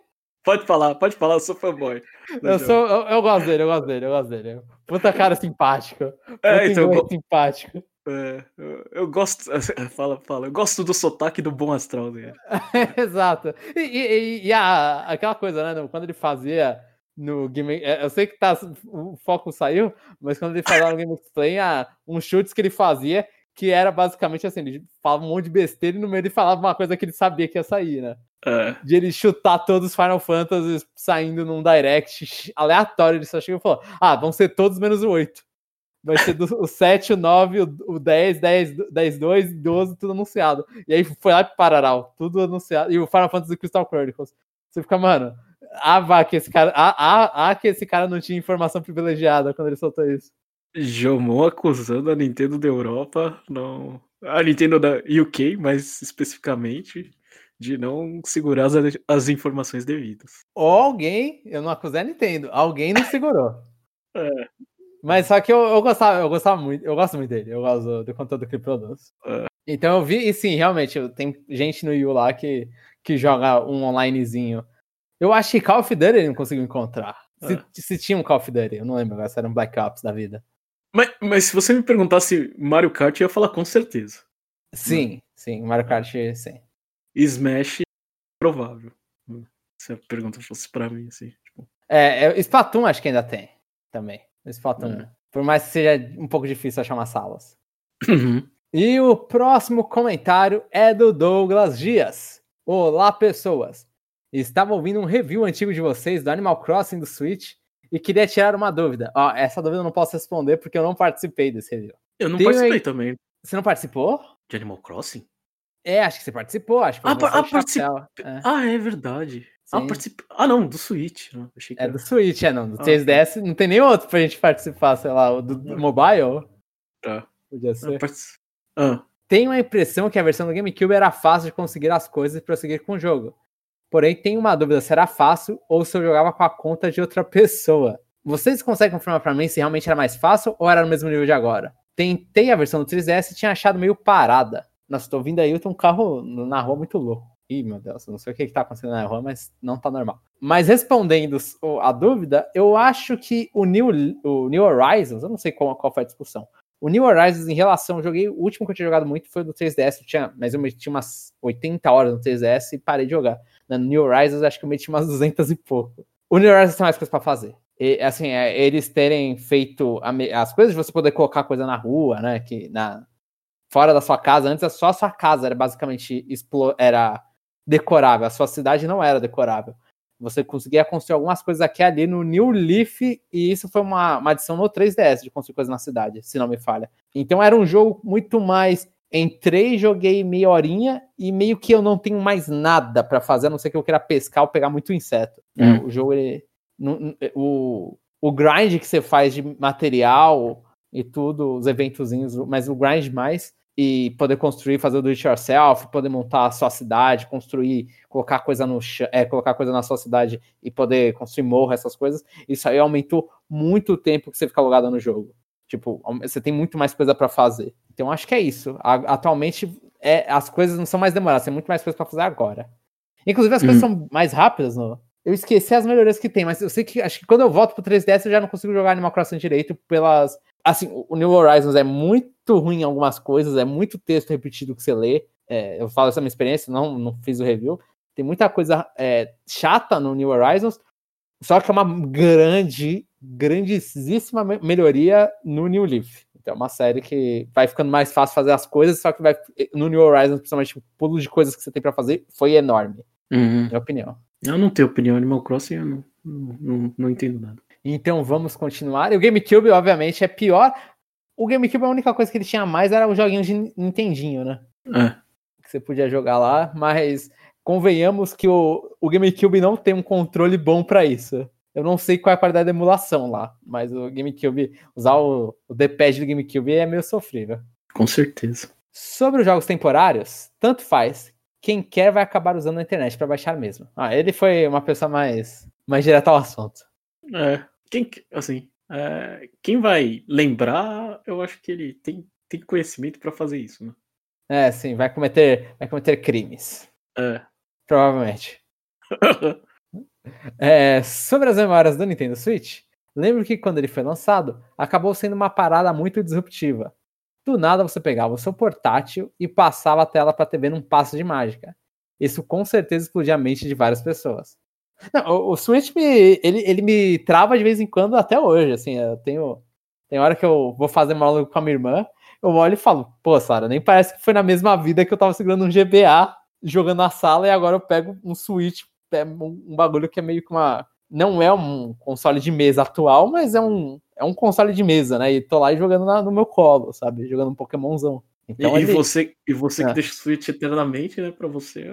Speaker 1: Pode falar, pode falar, eu sou fanboy.
Speaker 2: Eu, sou, eu, eu, gosto dele, eu gosto dele, eu gosto dele. Puta cara simpático.
Speaker 1: É, então,
Speaker 2: eu, simpático.
Speaker 1: É, eu, eu, gosto. (laughs) Fala, fala. Eu gosto do sotaque do bom astral dele. (laughs)
Speaker 2: Exato. E, e, e, a, aquela coisa, né? Quando ele fazia no Game. É, eu sei que tá, o foco saiu, mas quando ele fazia no Game Explain, ah, uns chutes que ele fazia, que era basicamente assim: ele falava um monte de besteira e no meio ele falava uma coisa que ele sabia que ia sair, né?
Speaker 1: É.
Speaker 2: De ele chutar todos os Final Fantasy saindo num direct aleatório. Ele só chegou e falou: Ah, vão ser todos menos o 8. Vai ser do, o 7, o 9, o, 10, 10, 10, 2, 12, tudo anunciado. E aí foi lá pro Pararal, tudo anunciado. E o Final Fantasy Crystal Chronicles. Você fica, mano, ah, vá, que esse cara. Ah, ah, ah, que esse cara não tinha informação privilegiada quando ele soltou isso.
Speaker 1: Jomon acusando a Nintendo da Europa, não. A Nintendo da UK, mais especificamente, de não segurar as, as informações devidas.
Speaker 2: Ou alguém, eu não acusei a Nintendo, alguém não segurou. (laughs)
Speaker 1: é.
Speaker 2: Mas só que eu, eu gostava, eu gostava muito, eu gosto muito dele, eu gosto do, do conteúdo que ele produz.
Speaker 1: É.
Speaker 2: Então eu vi, e sim, realmente, tem gente no Yu lá que, que joga um onlinezinho. Eu acho que Call of Duty ele não conseguiu encontrar. Se, é. se tinha um Call of Duty, eu não lembro agora se era um Black Ops da vida.
Speaker 1: Mas, mas se você me perguntasse Mario Kart, eu ia falar com certeza.
Speaker 2: Sim, sim, Mario Kart, sim.
Speaker 1: Smash, provável. Se a pergunta fosse pra mim, assim. Tipo...
Speaker 2: É, é, Splatoon acho que ainda tem, também. Splatoon. É. Por mais que seja um pouco difícil achar umas salas.
Speaker 1: Uhum.
Speaker 2: E o próximo comentário é do Douglas Dias. Olá, pessoas. Estava ouvindo um review antigo de vocês do Animal Crossing do Switch e queria tirar uma dúvida. Ó, essa dúvida eu não posso responder porque eu não participei desse review.
Speaker 1: Eu não Tem participei aí... também.
Speaker 2: Você não participou?
Speaker 1: De Animal Crossing?
Speaker 2: É, acho que você participou. Acho que
Speaker 1: ah, ah, particip... é. ah, é verdade. Ah, particip... ah, não, do Switch. Não.
Speaker 2: Achei que é era... do Switch, é, não. Do ah, 3DS não tem nem outro pra gente participar, sei lá, o do, do mobile.
Speaker 1: Tá.
Speaker 2: Podia ser.
Speaker 1: Ah.
Speaker 2: Tenho a impressão que a versão do GameCube era fácil de conseguir as coisas e prosseguir com o jogo. Porém, tenho uma dúvida: será fácil ou se eu jogava com a conta de outra pessoa? Vocês conseguem confirmar para mim se realmente era mais fácil ou era no mesmo nível de agora? Tentei a versão do 3DS e tinha achado meio parada. Nossa, tô vindo aí, tem um carro na rua muito louco. Ih, meu Deus, não sei o que, que tá acontecendo na rua, mas não tá normal. Mas respondendo a dúvida, eu acho que o New, o New Horizons, eu não sei qual, qual foi a discussão. O New Horizons, em relação, eu joguei, o último que eu tinha jogado muito foi do 3DS, eu tinha, mas eu meti umas 80 horas no 3DS e parei de jogar. No New Horizons, acho que eu meti umas 200 e pouco. O New Horizons tem mais coisas pra fazer. E, assim, é, eles terem feito as coisas de você poder colocar coisa na rua, né, que na, fora da sua casa. Antes, só a sua casa era basicamente era decorável. A sua cidade não era decorável. Você conseguia construir algumas coisas aqui ali no New Leaf, e isso foi uma, uma adição no 3DS de construir coisas na cidade, se não me falha. Então era um jogo muito mais. Entrei, joguei meia horinha e meio que eu não tenho mais nada para fazer, a não ser que eu queira pescar ou pegar muito inseto. Hum. O jogo, ele, o, o grind que você faz de material e tudo, os eventozinhos, mas o grind mais e poder construir, fazer o do it yourself, poder montar a sua cidade, construir, colocar coisa no é, colocar coisa na sua cidade e poder construir morro, essas coisas, isso aí aumentou muito o tempo que você fica logado no jogo. Tipo, você tem muito mais coisa para fazer. Então acho que é isso. atualmente é, as coisas não são mais demoradas, tem muito mais coisa para fazer agora. Inclusive as uhum. coisas são mais rápidas, no, eu esqueci as melhorias que tem, mas eu sei que acho que quando eu volto pro 3DS eu já não consigo jogar Animal Crossing direito pelas assim, o New Horizons é muito ruim em algumas coisas, é muito texto repetido que você lê. É, eu falo essa minha experiência, não, não fiz o review. Tem muita coisa é, chata no New Horizons, só que é uma grande, grandíssima melhoria no New Leaf. Então é uma série que vai ficando mais fácil fazer as coisas, só que vai no New Horizons, principalmente o pulo de coisas que você tem para fazer foi enorme.
Speaker 1: Uhum.
Speaker 2: Minha opinião.
Speaker 1: Eu não tenho opinião. Animal Crossing eu não, não, não, não entendo nada.
Speaker 2: Então vamos continuar. E o GameCube, obviamente, é pior. O GameCube, a única coisa que ele tinha mais era os joguinhos de Nintendinho, né?
Speaker 1: É.
Speaker 2: Que você podia jogar lá, mas convenhamos que o, o GameCube não tem um controle bom para isso. Eu não sei qual é a qualidade da emulação lá, mas o GameCube, usar o, o D-pad do GameCube é meio sofrível.
Speaker 1: Com certeza.
Speaker 2: Sobre os jogos temporários, tanto faz. Quem quer vai acabar usando a internet para baixar mesmo. Ah, ele foi uma pessoa mais, mais direta ao assunto.
Speaker 1: É, quem, assim, é, quem vai lembrar, eu acho que ele tem, tem conhecimento para fazer isso, né?
Speaker 2: É, sim, vai cometer, vai cometer crimes.
Speaker 1: É.
Speaker 2: Provavelmente. (laughs) é, sobre as memórias do Nintendo Switch, lembro que quando ele foi lançado, acabou sendo uma parada muito disruptiva. Do nada você pegava o seu portátil e passava a tela para a TV num passo de mágica. Isso com certeza explodia a mente de várias pessoas. Não, o, Switch me, ele, ele me trava de vez em quando até hoje. Assim, eu tenho. Tem hora que eu vou fazer uma com a minha irmã, eu olho e falo, pô, Sara, nem parece que foi na mesma vida que eu tava segurando um GBA jogando na sala e agora eu pego um Switch, um, bagulho que é meio que uma. Não é um console de mesa atual, mas é um, é um console de mesa, né? E tô lá jogando na, no meu colo, sabe? Jogando um Pokémonzão.
Speaker 1: Então, e, ele... você, e você é. que deixa o Switch eternamente, né? Pra você,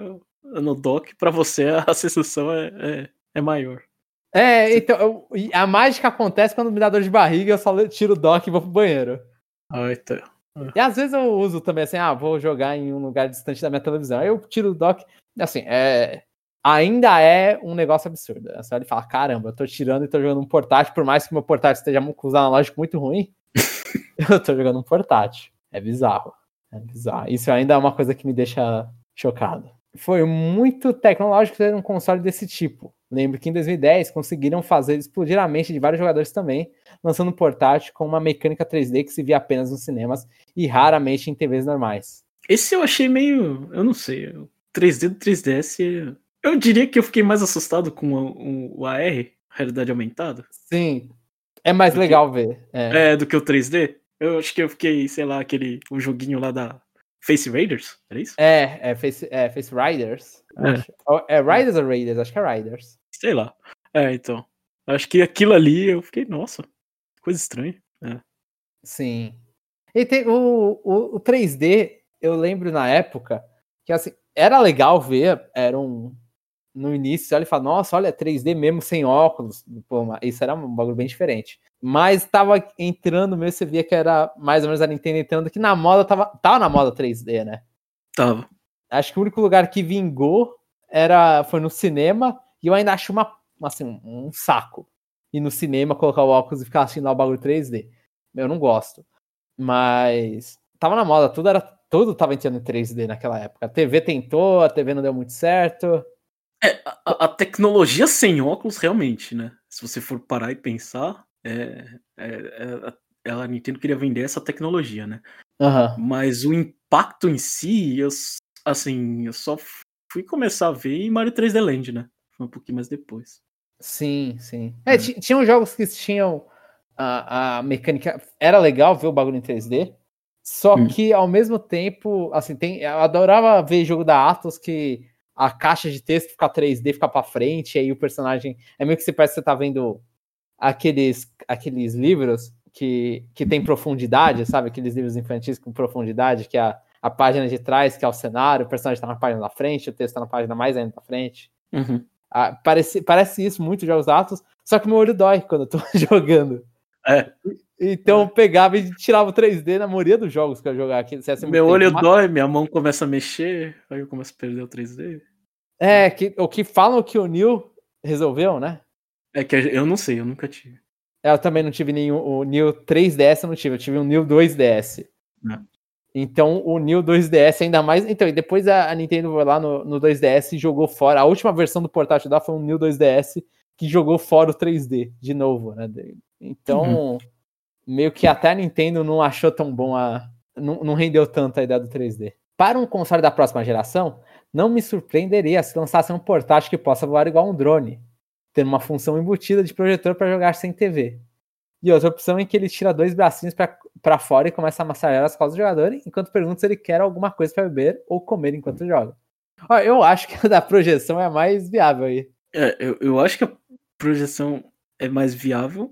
Speaker 1: no dock, pra você a sensação é, é, é maior.
Speaker 2: É, então, eu, a mágica acontece quando me dá dor de barriga, eu só tiro o dock e vou pro banheiro.
Speaker 1: Ah, então.
Speaker 2: E às vezes eu uso também assim, ah, vou jogar em um lugar distante da minha televisão. Aí eu tiro o dock. Assim, é, ainda é um negócio absurdo. Você olha e fala, caramba, eu tô tirando e tô jogando um portátil, por mais que meu portátil esteja com os analógicos muito ruim, (laughs) eu tô jogando um portátil. É bizarro. É bizarro. Isso ainda é uma coisa que me deixa chocado. Foi muito tecnológico ter um console desse tipo. Lembro que em 2010 conseguiram fazer explodir a mente de vários jogadores também, lançando um portátil com uma mecânica 3D que se via apenas nos cinemas e raramente em TVs normais.
Speaker 1: Esse eu achei meio. Eu não sei. O 3D do 3DS eu diria que eu fiquei mais assustado com o, o AR, realidade aumentada.
Speaker 2: Sim. É mais legal ver.
Speaker 1: É. é. do que o 3D. Eu acho que eu fiquei, sei lá, aquele o joguinho lá da Face Raiders, era isso?
Speaker 2: É, é Face, é, Face Riders. É. é Riders ou Raiders? Acho que é Riders.
Speaker 1: Sei lá. É, então. Acho que aquilo ali eu fiquei, nossa, coisa estranha. É.
Speaker 2: Sim. E tem o, o, o 3D, eu lembro na época que assim, era legal ver, era um, no início, olha e fala, nossa, olha, 3D mesmo sem óculos. Pô, isso era um bagulho bem diferente. Mas tava entrando mesmo, você via que era mais ou menos a Nintendo entrando, que na moda tava, tava na moda 3D, né?
Speaker 1: Tava.
Speaker 2: Acho que o único lugar que vingou era foi no cinema, e eu ainda acho uma, assim, um saco. Ir no cinema, colocar o óculos e ficar assistindo o bagulho 3D. Eu não gosto. Mas tava na moda, tudo era tudo tava entrando em 3D naquela época. A TV tentou, a TV não deu muito certo.
Speaker 1: É, a, a, tecnologia sem óculos, realmente, né? Se você for parar e pensar, é, é, é, a Nintendo queria vender essa tecnologia, né?
Speaker 2: Uhum.
Speaker 1: Mas o impacto em si, eu, assim, eu só fui começar a ver em Mario 3D Land, né? Foi um pouquinho mais depois.
Speaker 2: Sim, sim. É, é. tinham jogos que tinham a, a mecânica. Era legal ver o bagulho em 3D. Só hum. que ao mesmo tempo, assim, tem, eu adorava ver jogo da Atos que a caixa de texto fica 3D, fica para frente, aí o personagem. É meio que você parece que você tá vendo aqueles, aqueles livros que, que tem profundidade, sabe? Aqueles livros infantis com profundidade, que é a, a página de trás, que é o cenário, o personagem tá na página da frente, o texto tá na página mais ainda da frente.
Speaker 1: Uhum.
Speaker 2: Ah, parece, parece isso muito jogos Atos, só que meu olho dói quando eu tô (laughs) jogando.
Speaker 1: É.
Speaker 2: Então eu pegava e tirava o 3D na maioria dos jogos que eu jogava aqui.
Speaker 1: Meu olho dói, minha mão começa a mexer, aí eu começo a perder o 3D.
Speaker 2: É, que, o que falam que o Neil resolveu, né?
Speaker 1: É que eu não sei, eu nunca tive.
Speaker 2: Eu também não tive nenhum. O New 3DS eu não tive, eu tive um New 2DS. É. Então o New 2DS ainda mais. Então, e depois a, Nintendo foi lá no, no 2DS e jogou fora. A última versão do portátil da foi um New 2DS que jogou fora o 3D de novo, né? Então, uhum. meio que até a Nintendo não achou tão bom a. Não, não rendeu tanto a ideia do 3D. Para um console da próxima geração, não me surpreenderia se lançasse um portátil que possa voar igual um drone, tendo uma função embutida de projetor para jogar sem TV. E outra opção em que ele tira dois bracinhos para fora e começa a massagear as costas do jogador, enquanto pergunta se ele quer alguma coisa para beber ou comer enquanto joga. Ó, eu acho que (laughs) a da projeção é a mais viável aí.
Speaker 1: É, eu, eu acho que a projeção é mais viável,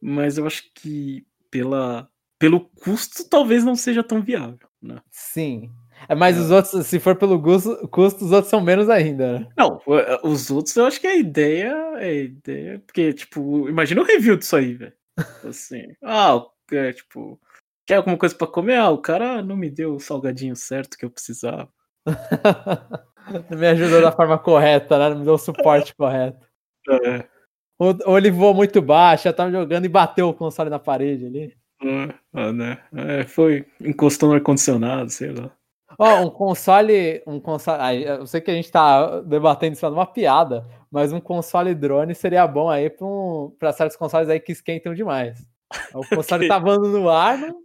Speaker 1: mas eu acho que pela, pelo custo talvez não seja tão viável. Né?
Speaker 2: Sim. É, mas é. os outros, se for pelo custo, custo, os outros são menos ainda. Né?
Speaker 1: Não, os outros eu acho que a ideia é a ideia. Porque, tipo, imagina o review disso aí, velho. (laughs) Assim, ah, é, tipo, quer alguma coisa para comer? Ah, o cara não me deu o salgadinho certo que eu precisava.
Speaker 2: não (laughs) me ajudou da forma correta, né? Não me deu o suporte correto. É. Ou, ele voou muito baixo, já tava jogando e bateu o console na parede ali.
Speaker 1: É, ah, né? É, foi encostou no ar-condicionado, sei lá.
Speaker 2: Ó, oh, um console. Um console. eu sei que a gente tá debatendo isso numa piada, mas um console drone seria bom aí para um, certos consoles aí que esquentam demais. (laughs) O console tá voando no ar. Não,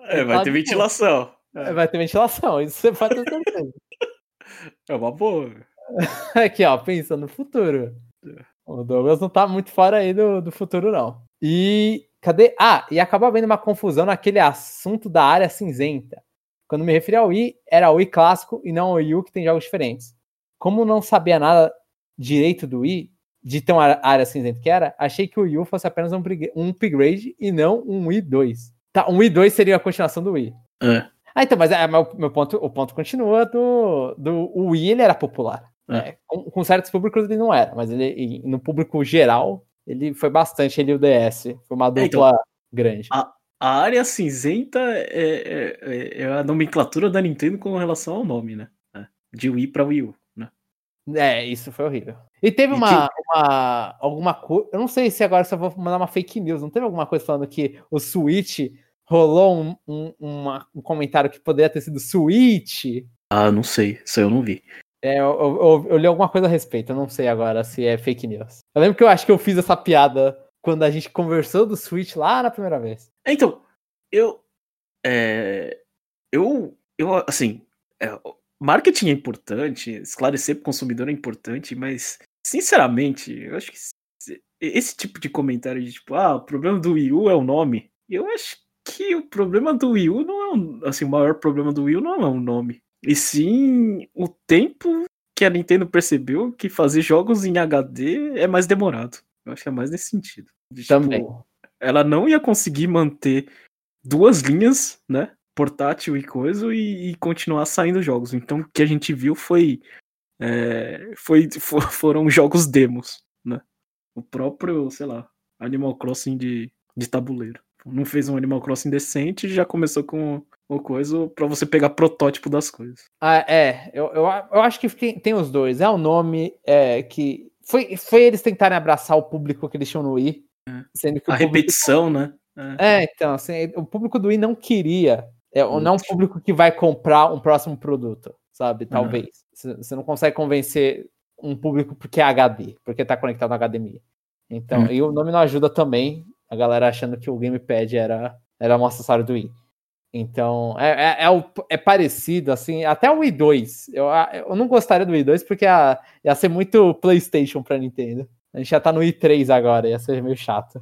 Speaker 1: é, vai ter ventilação.
Speaker 2: É. Vai ter ventilação, isso você pode ter certeza. (laughs)
Speaker 1: É uma boa. (laughs)
Speaker 2: Aqui, ó, pensa no futuro. É. O Douglas não tá muito fora aí do, do futuro, não. E cadê? Ah, e acabou havendo uma confusão naquele assunto da área cinzenta. Quando me referi ao Wii, era o Wii clássico e não o Wii U, que tem jogos diferentes. Como não sabia nada direito do Wii, de tão área cinzenta que era, achei que o Wii U fosse apenas um, um upgrade e não um Wii 2. Tá, um Wii 2 seria a continuação do Wii.
Speaker 1: É.
Speaker 2: Ah, então, mas é, meu, meu ponto, o ponto continua do, do o Wii, ele era popular. É. É, com, com, certos públicos ele não era, mas ele no público geral ele foi bastante ele o DS. Foi uma é, dupla então, grande.
Speaker 1: A, a área cinzenta é, é, é, é, a nomenclatura da Nintendo com relação ao nome, né? É, de Wii para Wii U?
Speaker 2: É, isso foi horrível. E teve e uma, que... uma alguma coisa. Eu não sei se agora só vou mandar uma fake news. Não teve alguma coisa falando que o Switch rolou um, um, uma, um comentário que poderia ter sido Switch?
Speaker 1: Ah, não sei. Isso eu não vi.
Speaker 2: É, eu, eu, eu, li alguma coisa a respeito, eu não sei agora se é fake news. Eu lembro que eu acho que eu fiz essa piada quando a gente conversou do Switch lá na primeira vez.
Speaker 1: Então, eu. É, eu. Eu, assim. É, marketing é importante, esclarecer para o consumidor é importante, mas, sinceramente, eu acho que esse tipo de comentário de tipo, ah, o problema do Wii U é o nome, eu acho que o problema do Wii U não é um, assim, o maior problema do Wii U não é o nome. E sim o tempo que a Nintendo percebeu que fazer jogos em HD é mais demorado. Eu acho que é mais nesse sentido.
Speaker 2: De, Também. Tipo,
Speaker 1: ela não ia conseguir manter duas linhas, né? Portátil e coisa, e, e continuar saindo jogos. Então o que a gente viu foi. É, foi for, (laughs) foram jogos demos, né? O próprio, sei lá, Animal Crossing de, de tabuleiro. Não fez um Animal Crossing decente e já começou com uma coisa para você pegar protótipo das coisas.
Speaker 2: Ah, é, eu, eu, eu acho que tem, tem os dois. É o um nome é, que. Foi, foi eles tentarem abraçar o público que eles tinham no Wii.
Speaker 1: É. Sendo que a repetição, né?
Speaker 2: É. é, então, assim, o público do Wii não queria. É, não é um público que vai comprar um próximo produto, sabe? Talvez. Uhum. Você não consegue convencer um público porque é HD, porque tá conectado na HDMI. Então, uhum. e o nome não ajuda também, a galera achando que o Gamepad era, era um acessório do Wii. Então, é, é, é, é, parecido, assim, até o Wii 2. Eu, eu não gostaria do Wii 2 porque ia, ia ser muito PlayStation pra Nintendo. A gente já tá no Wii 3 agora, ia ser meio chato.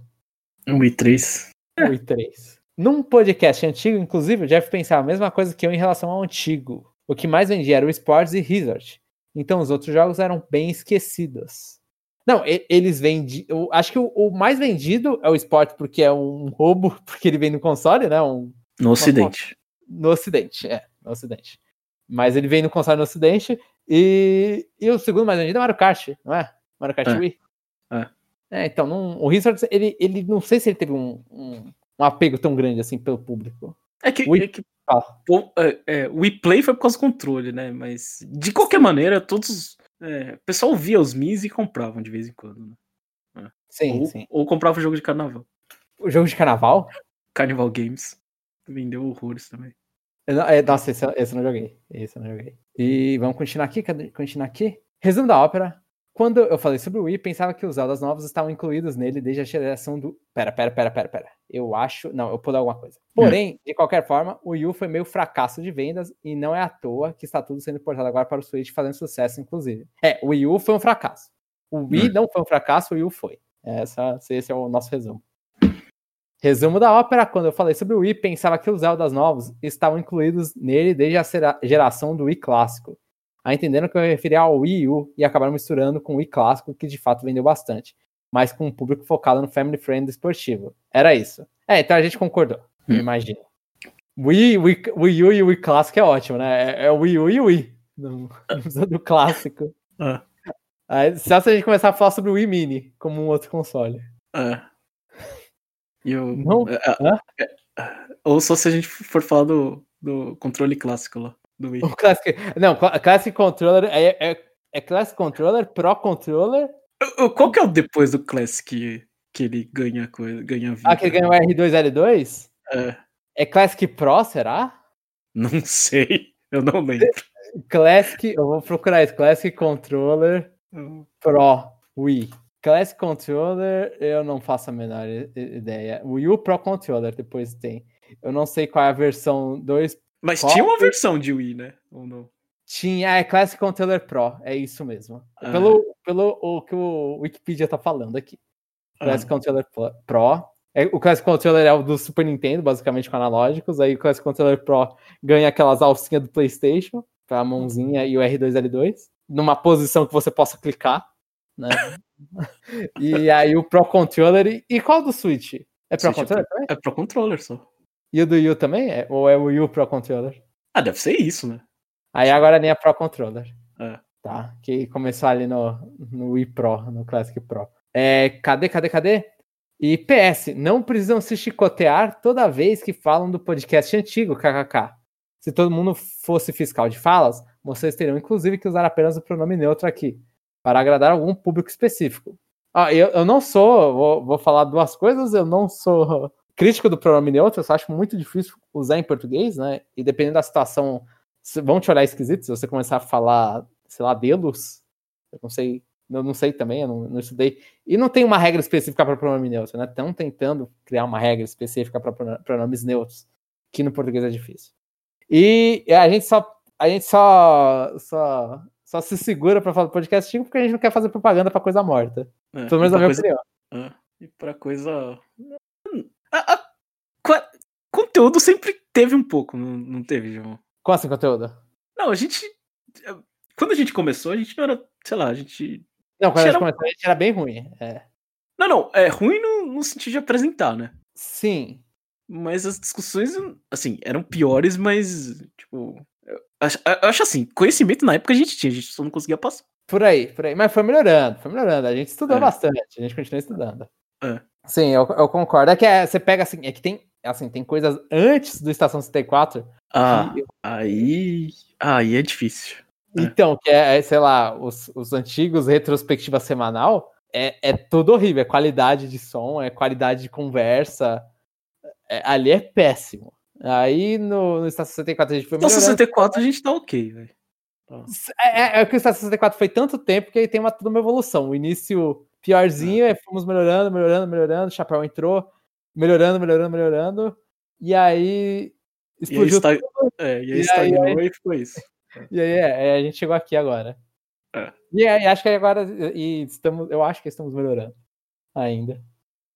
Speaker 1: O Wii 3.
Speaker 2: O Wii 3. Num podcast antigo, inclusive, o Jeff pensava a mesma coisa que eu em relação ao antigo. O que mais vendia era o Sports e Resort. Então os outros jogos eram bem esquecidos. Não, eles vendem. Acho que o, o, mais vendido é o Sport porque é um roubo, (laughs) porque ele vem no console, né? Um
Speaker 1: no Ocidente.
Speaker 2: No Ocidente, é, no Ocidente. Mas ele vem no console no Ocidente e, e o segundo mais vendido é Mario Kart, não é? Mario Kart é. Wii. É. é então, não, o Resort, ele, ele não sei se ele teve um, um, um apego tão grande assim pelo público.
Speaker 1: É que, Wii, é que ah. o, é, é, Play foi por causa do controle, né? Mas de qualquer maneira, todos. É, o pessoal via os Mis e compravam de vez em quando.
Speaker 2: Né? É. Sim,
Speaker 1: ou,
Speaker 2: sim.
Speaker 1: Ou comprava o jogo de carnaval.
Speaker 2: O jogo de carnaval?
Speaker 1: Carnival Games. Vendeu horrores também.
Speaker 2: É, nossa, esse, esse eu não joguei. Esse eu não joguei. E vamos continuar aqui? Continuar aqui? Resumo da ópera. Quando eu falei sobre o Wii, pensava que os Zeldas novos estavam incluídos nele desde a geração do. Pera, pera, pera, pera, pera. Eu acho. Não, eu pude alguma coisa. Porém, hum. de qualquer forma, o Wii U foi meio fracasso de vendas e não é à toa que está tudo sendo portado agora para o Switch, fazendo sucesso, inclusive. É, o Wii U foi um fracasso. O Wii hum. não foi um fracasso, o Wii U foi. Essa, esse é o nosso resumo. Resumo da ópera: quando eu falei sobre o Wii, pensava que os Zeldas novos estavam incluídos nele desde a geração do Wii clássico. a entendendo que eu referia ao Wii U e acabaram misturando com o Wii clássico, que de fato vendeu bastante, mas com um público focado no family friend esportivo. Era isso. É, então a gente concordou, hum. eu imagino. Wii, Wii, Wii U e Wii clássico é ótimo, né? É, é o Wii U e o Wii, não, não do clássico. Ah. Aí, só se a gente começar a falar sobre o Wii Mini como um outro console.
Speaker 1: É. E não? É, é, é, ou só se a gente for falar do, do controle clássico lá, do Wii.
Speaker 2: O Classic, não, Classic Controller é, é, é Classic Controller, Pro Controller.
Speaker 1: Qual que é o depois do Classic que ele ganha coisa, ganha
Speaker 2: vida? Ah, que ele ganha o R2L2?
Speaker 1: É.
Speaker 2: É Classic Pro, será?
Speaker 1: Não sei, eu não lembro.
Speaker 2: Classic, eu vou procurar isso, Classic Controller. Pro Wii. Classic Controller, eu não faço a menor ideia. O Wii U Pro Controller depois tem. Eu não sei qual é a versão 2.
Speaker 1: Mas tinha uma versão de Wii, né? Ou não?
Speaker 2: Tinha, é Classic Controller Pro, é isso mesmo. Ah. Pelo, pelo o que o Wikipedia tá falando aqui. Classic ah. Controller Pro. É, o Classic Controller é o do Super Nintendo, basicamente com analógicos. Aí o Classic Controller Pro ganha aquelas alcinhas do PlayStation, a mãozinha e o R2L2, numa posição que você possa clicar, né? (laughs) e aí o Pro Controller. E qual do Switch? É Pro Switch é Controller
Speaker 1: é, também? É Pro Controller só.
Speaker 2: E o do Yu também? É, ou é o Yu Pro Controller?
Speaker 1: Ah, deve ser isso, né?
Speaker 2: Aí agora nem é Pro Controller.
Speaker 1: É.
Speaker 2: Tá, que começou ali no, no Wii Pro, no Classic Pro. É, cadê, cadê, cadê? E PS, não precisam se chicotear toda vez que falam do podcast antigo, kkk. Se todo mundo fosse fiscal de falas, vocês teriam inclusive que usar apenas o pronome neutro aqui, para agradar algum público específico. Ah, eu, eu não sou, vou, vou falar duas coisas, eu não sou crítico do pronome neutro, eu só acho muito difícil usar em português, né? E dependendo da situação, vão te olhar esquisito se você começar a falar, sei lá, dedos. Eu não sei, eu não sei também, eu não, não estudei. E não tem uma regra específica para pronome neutro, né? Estão tentando criar uma regra específica para pronomes neutros, que no português é difícil. E a gente só a gente só só, só se segura para falar do podcast porque a gente não quer fazer propaganda para coisa morta. É, Pelo menos minha coisa, opinião.
Speaker 1: É, e para coisa a, a, conteúdo sempre teve um pouco, não, não teve, João?
Speaker 2: Qual assim conteúdo?
Speaker 1: Não, a gente quando a gente começou, a gente não era, sei lá, a gente
Speaker 2: Não, quando a gente, começou, a gente era bem ruim, é.
Speaker 1: Não, não, é ruim no, no sentido de apresentar, né?
Speaker 2: Sim.
Speaker 1: Mas as discussões, assim, eram piores, mas, tipo. Eu acho, eu acho assim, conhecimento na época a gente tinha, a gente só não conseguia passar.
Speaker 2: Por aí, por aí. Mas foi melhorando, foi melhorando. A gente estudou é. bastante, a gente continua estudando.
Speaker 1: É.
Speaker 2: Sim, eu, eu concordo. É que é, você pega assim, é que tem, assim, tem coisas antes do Estação 64.
Speaker 1: Ah, que... aí. Aí é difícil.
Speaker 2: É. Então, que é, é, sei lá, os, os antigos retrospectiva semanal, é, é tudo horrível. É qualidade de som, é qualidade de conversa, é, ali é péssimo. Aí no, no Estação 64 a gente foi
Speaker 1: melhorando. No 64 a gente tá ok, velho.
Speaker 2: É, é, é que o Estação 64 foi tanto tempo que aí tem uma, toda uma evolução. O início piorzinho, é. fomos melhorando, melhorando, melhorando, o Chapéu entrou, melhorando, melhorando, melhorando. E aí
Speaker 1: explodiu e aí, tudo. É, e aí e, e ficou isso.
Speaker 2: E aí é, a gente chegou aqui agora.
Speaker 1: É.
Speaker 2: E aí, acho que agora e estamos, eu acho que estamos melhorando ainda.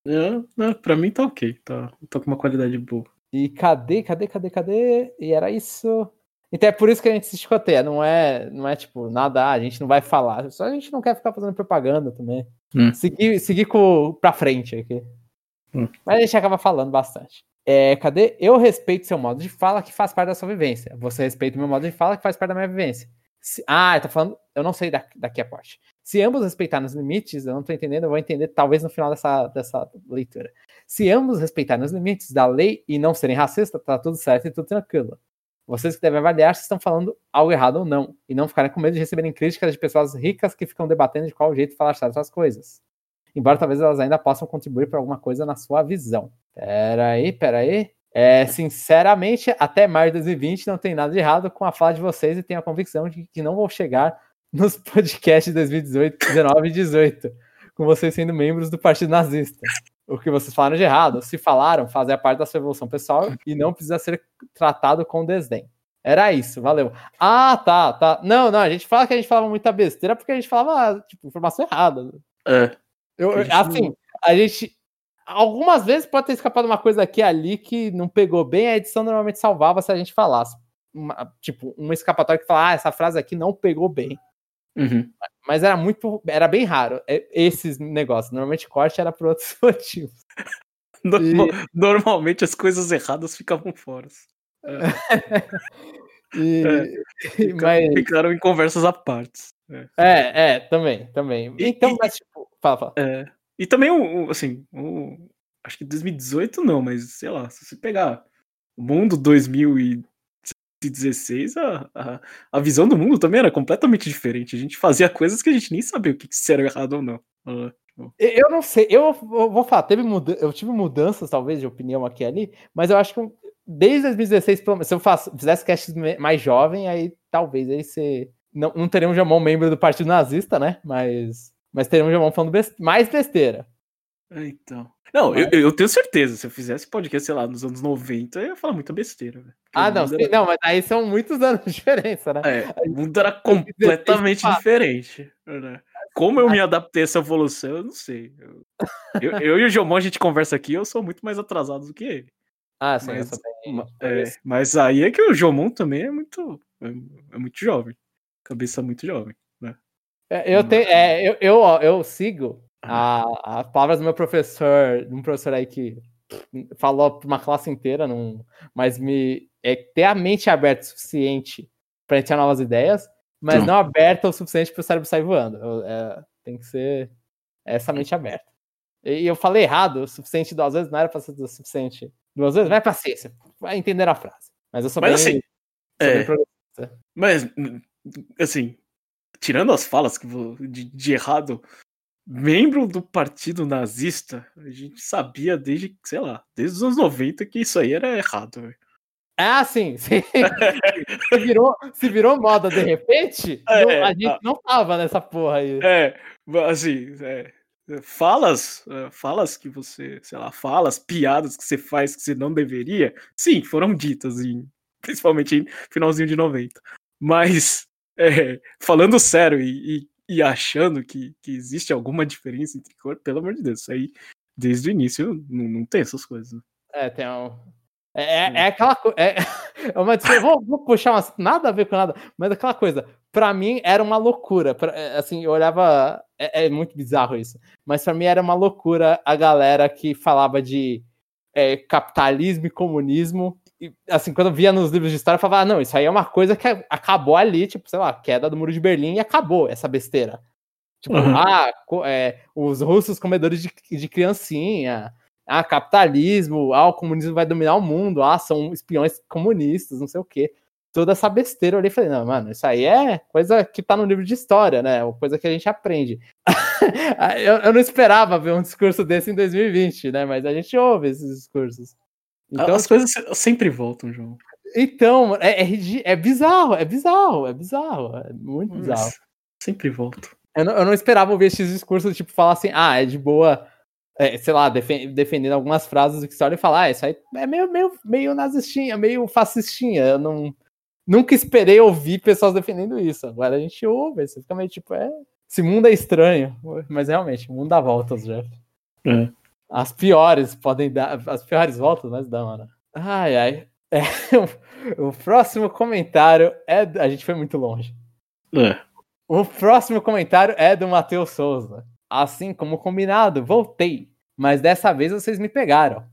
Speaker 1: É, pra mim tá ok, tá, tá com uma qualidade boa.
Speaker 2: E cadê, cadê, cadê, cadê? E era isso. Então é por isso que a gente se chicoteia, não é, não é tipo, nada, a gente não vai falar, só a gente não quer ficar fazendo propaganda também. Hum. Seguir, seguir com, pra frente aqui. Hum. Mas a gente acaba falando bastante. É, cadê? Eu respeito seu modo de fala que faz parte da sua vivência. Você respeita o meu modo de fala que faz parte da minha vivência. Se, ah, tá falando. Eu não sei daqui, daqui a parte. Se ambos respeitarem os limites, eu não estou entendendo, eu vou entender talvez no final dessa, dessa leitura. Se ambos respeitarem os limites da lei e não serem racistas, tá tudo certo e tudo tranquilo. Vocês que devem avaliar se estão falando algo errado ou não, e não ficarem com medo de receberem críticas de pessoas ricas que ficam debatendo de qual jeito falar certas coisas. Embora talvez elas ainda possam contribuir para alguma coisa na sua visão. Pera aí, pera aí. É, sinceramente, até maio de 2020 não tem nada de errado com a fala de vocês e tenho a convicção de que não vou chegar nos (laughs) podcasts de 2018, 19 e 18, com vocês sendo membros do Partido Nazista. O que vocês falaram de errado, se falaram, fazia parte da sua evolução pessoal e não precisa ser tratado com desdém. Era isso, valeu. Ah, tá, tá. Não, não, a gente fala que a gente falava muita besteira porque a gente falava, tipo, informação errada.
Speaker 1: É.
Speaker 2: Eu, assim, a gente. Algumas vezes pode ter escapado uma coisa aqui ali que não pegou bem, a edição normalmente salvava se a gente falasse. uma, tipo, uma escapatória que fala, ah, essa frase aqui não pegou bem.
Speaker 1: Uhum.
Speaker 2: Mas era muito, era bem raro é, esses negócios. Normalmente corte era por outros (laughs) motivos.
Speaker 1: Normal, e... Normalmente as coisas erradas ficavam fora.
Speaker 2: É. (laughs) e... É. (laughs)
Speaker 1: Mas... Ficaram em conversas à parte.
Speaker 2: É. é, é, também, também. E, então,
Speaker 1: e,
Speaker 2: mas tipo, fala, fala.
Speaker 1: É. E também, o, assim, o, acho que 2018 não, mas sei lá, se você pegar o mundo 2016, a, a, a visão do mundo também era completamente diferente. A gente fazia coisas que a gente nem sabia o que, que era errado ou não. Uh,
Speaker 2: eu não sei, eu vou falar, teve muda eu tive mudanças, talvez, de opinião aqui e ali, mas eu acho que desde 2016, se eu faço, fizesse cast mais jovem, aí talvez aí você. Não, não teria um Jamon membro do Partido Nazista, né? Mas, mas teria um Jamon falando best... mais besteira.
Speaker 1: É, então. Não, eu, eu, tenho certeza. Se eu fizesse podcast, sei lá, nos anos 90, eu ia falar muita besteira.
Speaker 2: Ah, não, era... não, mas aí são muitos (laughs) anos de diferença, né?
Speaker 1: É, o mundo era completamente diferente. Né? Como eu me adaptei a essa evolução, eu não sei. Eu, eu, eu e o Jomon, a gente conversa aqui, eu sou muito mais atrasado do que ele.
Speaker 2: Ah, sim,
Speaker 1: mas, é, mas aí é que o Jomon também é muito, é, é muito jovem. Cabeça muito jovem,
Speaker 2: eu, tenho, é, eu, eu, eu sigo a, as palavras do meu professor, de um professor aí que falou para uma classe inteira, num, mas me é ter a mente aberta o suficiente para ter novas ideias, mas não, não aberta o suficiente para o cérebro sair voando. Eu, é, tem que ser essa mente aberta. E eu falei errado, o suficiente duas vezes não era para ser o suficiente duas vezes, vai você vai entender a frase. Mas eu sou
Speaker 1: mas, bem, assim, é, Mas, assim, tirando as falas que de, de errado membro do partido nazista, a gente sabia desde, sei lá, desde os anos 90 que isso aí era errado.
Speaker 2: Ah, sim. sim. (laughs) se, virou, se virou moda de repente, é, não, a gente a... não tava nessa porra aí.
Speaker 1: É, assim, é, falas, é, falas que você, sei lá, falas, piadas que você faz que você não deveria, sim, foram ditas, em, principalmente em finalzinho de 90. Mas, é, falando sério e, e e achando que, que existe alguma diferença entre cor, pelo amor de Deus, isso aí desde o início não, não tem essas coisas. Né?
Speaker 2: É, tem um. É, é, é aquela coisa. É, (laughs) é uma vou, vou puxar umas, nada a ver com nada, mas aquela coisa, para mim era uma loucura. Pra, é, assim, eu olhava. É, é, muito bizarro isso. Mas para mim era uma loucura a galera que falava de é, capitalismo e comunismo assim, quando eu via nos livros de história, eu falava, ah, não, isso aí é uma coisa que acabou ali, tipo, sei lá, queda do muro de Berlim e acabou essa besteira. Tipo, uhum. ah, é, os russos comedores de, de criancinha, ah, capitalismo, ah, o comunismo vai dominar o mundo, ah, são espiões comunistas, não sei o quê. Toda essa besteira eu olhei e falei, não, mano, isso aí é coisa que tá no livro de história, né? Coisa que a gente aprende. (laughs) eu, eu não esperava ver um discurso desse em 2020, né? Mas a gente ouve esses discursos.
Speaker 1: Então, As coisas sempre voltam, João.
Speaker 2: Então, é, é, é bizarro, é bizarro, é bizarro, é muito Mas bizarro.
Speaker 1: Sempre volto.
Speaker 2: Eu não, eu não, esperava ouvir esses discursos, tipo, falar assim, ah, é de boa, é, sei lá, defend, defendendo algumas frases do que você olha e falar, ah, isso aí é meio, meio, meio nazistinha, meio fascistinha. Eu não, nunca esperei ouvir pessoas defendendo isso. Agora a gente ouve, você fica meio tipo, é, esse mundo é estranho. Mas realmente, o mundo dá voltas, Jeff. É. As piores podem dar. As piores voltas, mas dão, né? Ai, ai. É, o, (laughs) o, próximo comentário é. A gente foi muito longe.
Speaker 1: É.
Speaker 2: O próximo comentário é do Matheus Souza. Assim como combinado, voltei. Mas dessa vez vocês me pegaram.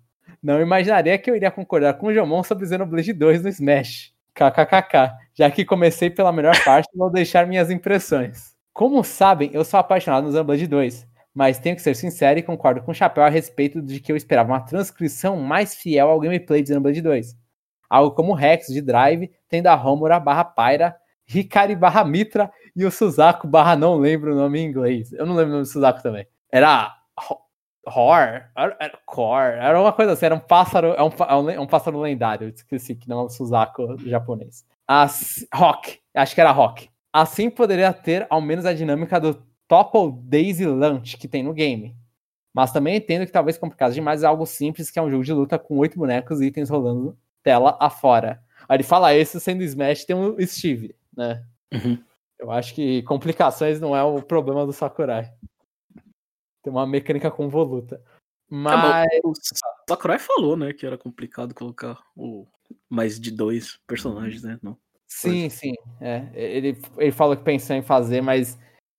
Speaker 2: Não imaginaria que eu iria concordar com o Jomon sobre Xenoblade 2 no Smash. KKKK. Já que comecei pela melhor parte, vou deixar minhas impressões. Como sabem, eu sou apaixonado no Xenoblade 2 mas tenho que ser sincero e concordo com o Chapéu a respeito de que eu esperava uma transcrição mais fiel ao gameplay de Xenoblade 2. Algo como o Rex de Drive, tendo a Homura barra Pyra, Hikari barra Mitra e o Suzaku barra não lembro o nome em inglês. Eu não lembro o nome do Suzaku também. Era Hor, era, era Core, era uma coisa assim, era um pássaro, é um, é é um pássaro lendário, eu esqueci que não é um Suzaku japonês. As, Rock, acho que era Rock. Assim poderia ter ao menos a dinâmica do Topple Daisy Lunch que tem no game. Mas também entendo que talvez complicado demais é algo simples, que é um jogo de luta com oito bonecos e itens rolando tela afora. Aí ele fala esse sendo Smash tem um Steve, né?
Speaker 1: Uhum.
Speaker 2: Eu acho que complicações não é o problema do Sakurai. Tem uma mecânica convoluta. Mas.
Speaker 1: Sakurai falou, né, que era complicado colocar o mais de dois personagens, né? Não.
Speaker 2: Sim, sim. É. Ele, ele falou que pensou em fazer, mas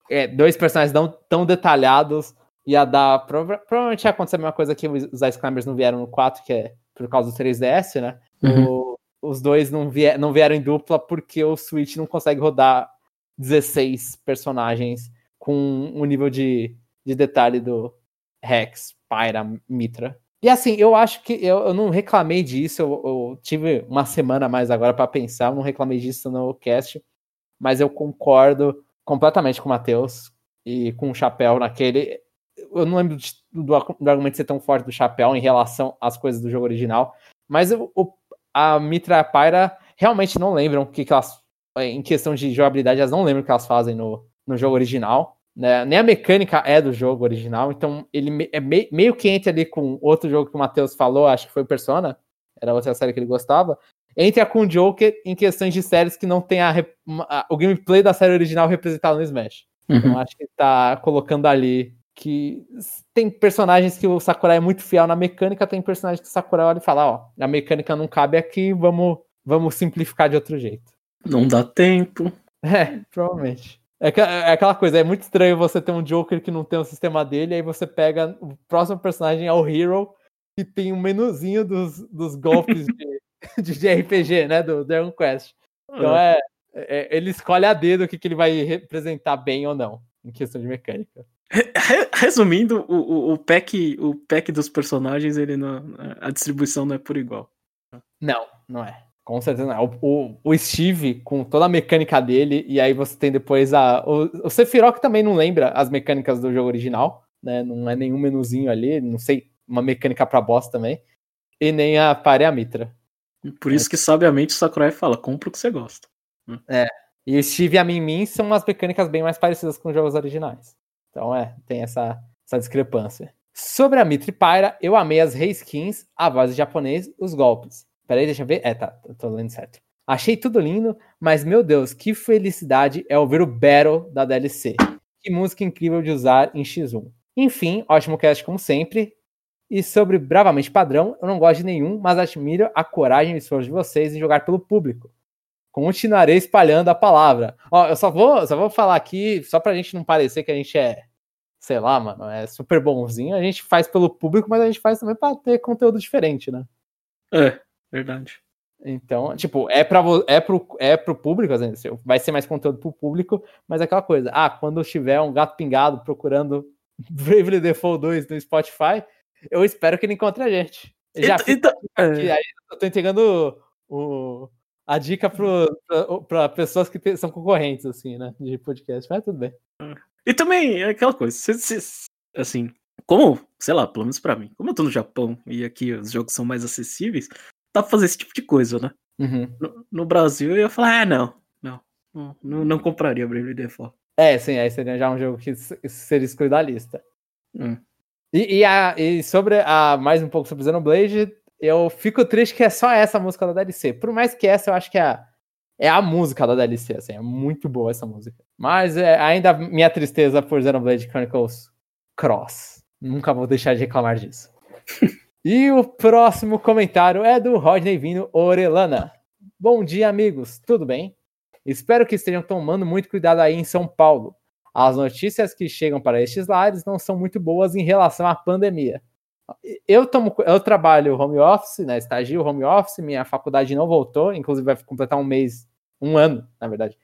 Speaker 2: é, dois personagens não tão detalhados ia dar. Prova provavelmente ia acontecer a mesma coisa que os Ice Climbers não vieram no 4, que é por causa do 3DS, né? Uhum. O, os dois não, vier, não vieram em dupla porque o Switch não consegue rodar 16 personagens com o nível de, de detalhe do Rex, Pyra, Mitra. E assim, eu acho que eu, eu não reclamei disso, eu, eu, tive uma semana mais agora para pensar, eu não reclamei disso no cast, mas eu concordo completamente com o Matheus e com o Chapéu naquele. Eu não lembro do, do, argumento ser tão forte do Chapéu em relação às coisas do jogo original, mas o, a Mitra e a Pyra realmente não lembram o que, que elas. Em questão de jogabilidade, elas não lembram o que elas fazem no, no jogo original. Né? Nem a mecânica é do jogo original, então ele é me, meio que entra ali com outro jogo que o Matheus falou, acho que foi Persona, era outra série que ele gostava. Entra com o Joker em questões de séries que não tem a, a, o gameplay da série original representado no Smash. Uhum. Então acho que tá colocando ali que tem personagens que o Sakurai é muito fiel na mecânica, tem personagens que o Sakurai olha e fala, ó, a mecânica não cabe aqui, vamos, vamos simplificar de outro jeito.
Speaker 1: Não dá tempo. (laughs)
Speaker 2: É, provavelmente. É, é aquela coisa, é muito estranho você ter um Joker que não tem o sistema dele, aí você pega o próximo personagem é o Hero, que tem um menuzinho dos, dos golpes (laughs) de, (laughs) de RPG, né, do Dragon Quest. Então é, é, ele escolhe a dedo o que, que ele vai representar bem ou não, em questão de mecânica.
Speaker 1: Resumindo, o, o, o, pack, o pack dos personagens, ele não, a distribuição não é por igual.
Speaker 2: Não, não é. Com certeza não. O, o, o, Steve, com toda a mecânica dele, e aí você tem depois a. O, o Sephiroth também não lembra as mecânicas do jogo original, né? Não é nenhum menuzinho ali, não sei, uma mecânica pra boss também. E nem a Pare Mitra.
Speaker 1: Por isso é. que, sabiamente, o Sakurai fala: compra o que você gosta.
Speaker 2: É. E o Steve e a Min são umas mecânicas bem mais parecidas com os jogos originais. Então é, tem essa, essa discrepância. Sobre a Mitri Pyra, eu amei as reskins, a voz em japonês, os golpes. Peraí, deixa eu ver. É, tá, tô lendo certo. Achei tudo lindo, mas meu Deus, que felicidade é ouvir o Battle da DLC. Que música incrível de usar em X1. Enfim, ótimo cast como sempre. E sobre Bravamente Padrão, eu não gosto de nenhum, mas admiro a coragem e o esforço de vocês em jogar pelo público continuarei espalhando a palavra. Ó, eu só vou, só vou falar aqui, só pra gente não parecer que a gente é, sei lá, mano, é super bonzinho. A gente faz pelo público, mas a gente faz também pra ter conteúdo diferente, né?
Speaker 1: É, verdade.
Speaker 2: Então, tipo, é, pra, é, pro, é pro público, assim, vai ser mais conteúdo pro público, mas é aquela coisa, ah, quando tiver um gato pingado procurando (laughs) Bravely Default 2 no Spotify, eu espero que ele encontre a gente. Já então, é... eu tô entregando o, a dica para pessoas que são concorrentes, assim, né? De podcast. Mas tudo bem.
Speaker 1: E também é aquela coisa, assim, como, sei lá, pelo menos pra mim, como eu tô no Japão e aqui os jogos são mais acessíveis, dá pra fazer esse tipo de coisa, né? Uhum. No, no, Brasil eu ia falar, ah, não, não, não, não compraria Bravely Default.
Speaker 2: É, sim, aí seria já um jogo que seria excluído da lista. Hum. E, e, a, e sobre a mais um pouco sobre Xenoblade, eu fico triste que é só essa música da DLC. Por mais que essa eu acho que é a, é a música da DLC, assim, é muito boa essa música. Mas é, ainda minha tristeza por Xenoblade Chronicles Cross. Nunca vou deixar de reclamar disso. (laughs) e o próximo comentário é do Rodney Vino Orelana. Bom dia, amigos, tudo bem? Espero que estejam tomando muito cuidado aí em São Paulo. As notícias que chegam para estes lares não são muito boas em relação à pandemia. Eu, tomo, eu trabalho home office, né? Estagio home office, minha faculdade não voltou, inclusive vai completar um mês, um ano, na verdade,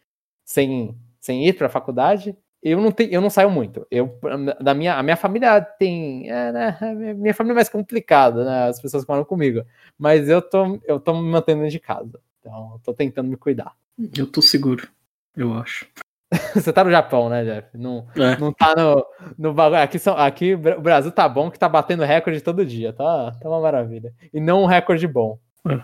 Speaker 2: sem, sem ir para a faculdade. Eu não, tenho, eu não saio muito. Eu, da minha, a minha família tem. É, né, minha família é mais complicada, né? As pessoas moram comigo. Mas eu tô, eu tô me mantendo de casa. Então, eu tô tentando me cuidar.
Speaker 1: Eu tô seguro, eu acho. (laughs)
Speaker 2: Você tá no Japão, né, Jeff? Não, é. não tá no, no bagulho. Aqui, são, aqui o Brasil tá bom que tá batendo recorde todo dia. Tá, tá uma maravilha. E não um recorde bom. É.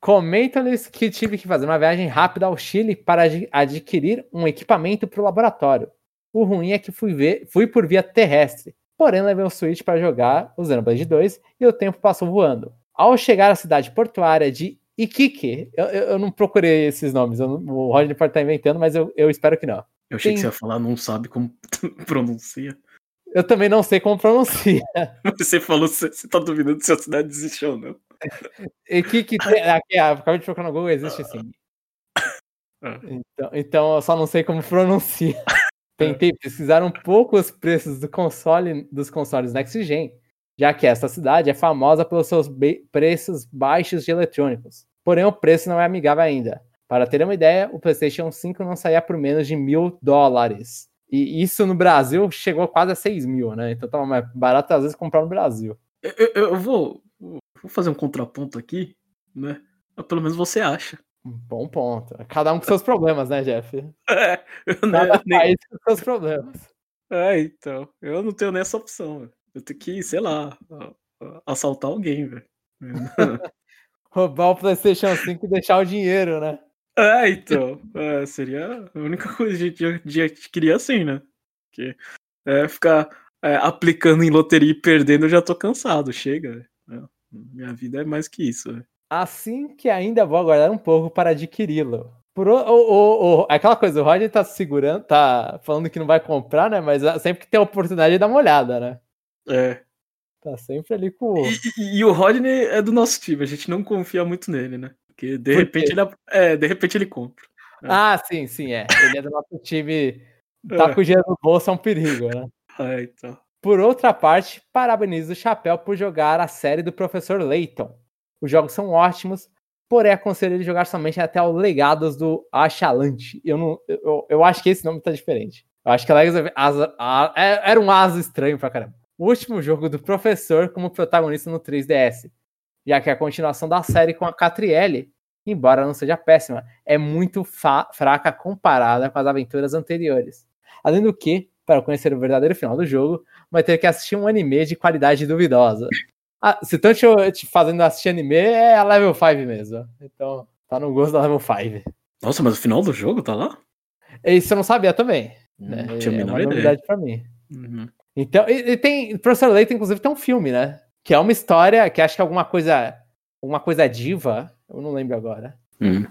Speaker 2: Comenta-lhes que tive que fazer uma viagem rápida ao Chile para adquirir um equipamento para o laboratório. O ruim é que fui, ver, fui por via terrestre. Porém, levei o Switch para jogar o Xenoblade 2 e o tempo passou voando. Ao chegar à cidade portuária de Iquique. Eu, eu não procurei esses nomes. Eu, o Roger pode estar inventando, mas eu, eu espero que não.
Speaker 1: Eu achei Tem... que você ia falar, não sabe como (laughs) pronuncia.
Speaker 2: eu também não sei como pronuncia. (laughs)
Speaker 1: Você falou, você, você tá duvidando se a cidade existe ou não.
Speaker 2: E que que tem, (laughs) aqui, acabei de procurar no Google, existe sim.
Speaker 1: Ah.
Speaker 2: Então, então eu só não sei como pronuncia. Tentei pesquisar um pouco os preços do console, dos consoles Next Gen, já que esta cidade é famosa pelos seus preços baixos de eletrônicos. Porém, o preço não é amigável ainda. Para ter uma ideia, o PlayStation 5 não saía por menos de mil dólares. E isso no Brasil chegou quase a 6 mil, né? Então tava mais barato às vezes comprar no Brasil.
Speaker 1: Eu, eu- eu vou, vou fazer um contraponto aqui, né? Pelo menos você acha.
Speaker 2: Bom ponto. Cada um com seus problemas, né, Jeff? (laughs)
Speaker 1: É, eu não-
Speaker 2: Cada
Speaker 1: nem-
Speaker 2: país com seus problemas.
Speaker 1: é, então. Eu não tenho nem essa opção. Eu tenho que, sei lá, assaltar alguém, velho. (laughs)
Speaker 2: Roubar o PlayStation 5 e deixar o dinheiro, né?
Speaker 1: É, então. é, seria a única coisa que a gente- a gente queria assim, né? Porque é, ficar é, aplicando em loteria e perdendo, eu já tô cansado. Chega. né? Minha vida é mais que isso. velho.
Speaker 2: Assim que ainda vou aguardar um pouco para adquiri-lo. Por o, o- o- aquela coisa, o Roger tá segurando, tá falando que não vai comprar, né? Mas ah, sempre que tem a oportunidade, dá uma olhada, né?
Speaker 1: É.
Speaker 2: Tá sempre ali com. o-
Speaker 1: E, e- o Rodney é do nosso time, a gente não confia muito nele, né? Porque de
Speaker 2: Por
Speaker 1: repente ele, é, de repente ele compra.
Speaker 2: Ah, sim, sim, é. Ele é do nosso time. (laughs) Tá
Speaker 1: É.
Speaker 2: com o dinheiro no bolso, é um perigo, né?
Speaker 1: É, então.
Speaker 2: Por outra parte, parabenizo o Chapéu por jogar a série do Professor Layton. Os jogos são ótimos, porém aconselho ele jogar somente até o Legados do Achalante. Eu, não, eu, eu acho que esse nome tá diferente. Eu acho que Legados a- é- era um asa estranho pra caramba. O último jogo do Professor como protagonista no 3DS, já que é a continuação da série com a Catrielle, embora não seja péssima, é muito fraca comparada com as aventuras anteriores. Além do que, para conhecer o verdadeiro final do jogo, vai ter que assistir um anime de qualidade duvidosa. Ah, se estão te, te fazendo assistir anime, é a level 5 mesmo. Então, tá no gosto da level 5.
Speaker 1: Nossa, mas o final do jogo tá lá?
Speaker 2: Isso eu não sabia também. Né?
Speaker 1: Não tinha
Speaker 2: é uma
Speaker 1: ideia.
Speaker 2: novidade pra mim.
Speaker 1: Uhum.
Speaker 2: Então, e, e tem. Professor Leite, inclusive, tem um filme, né? Que é uma história que acho que é alguma coisa. Alguma coisa diva. Eu não lembro agora.
Speaker 1: Uhum.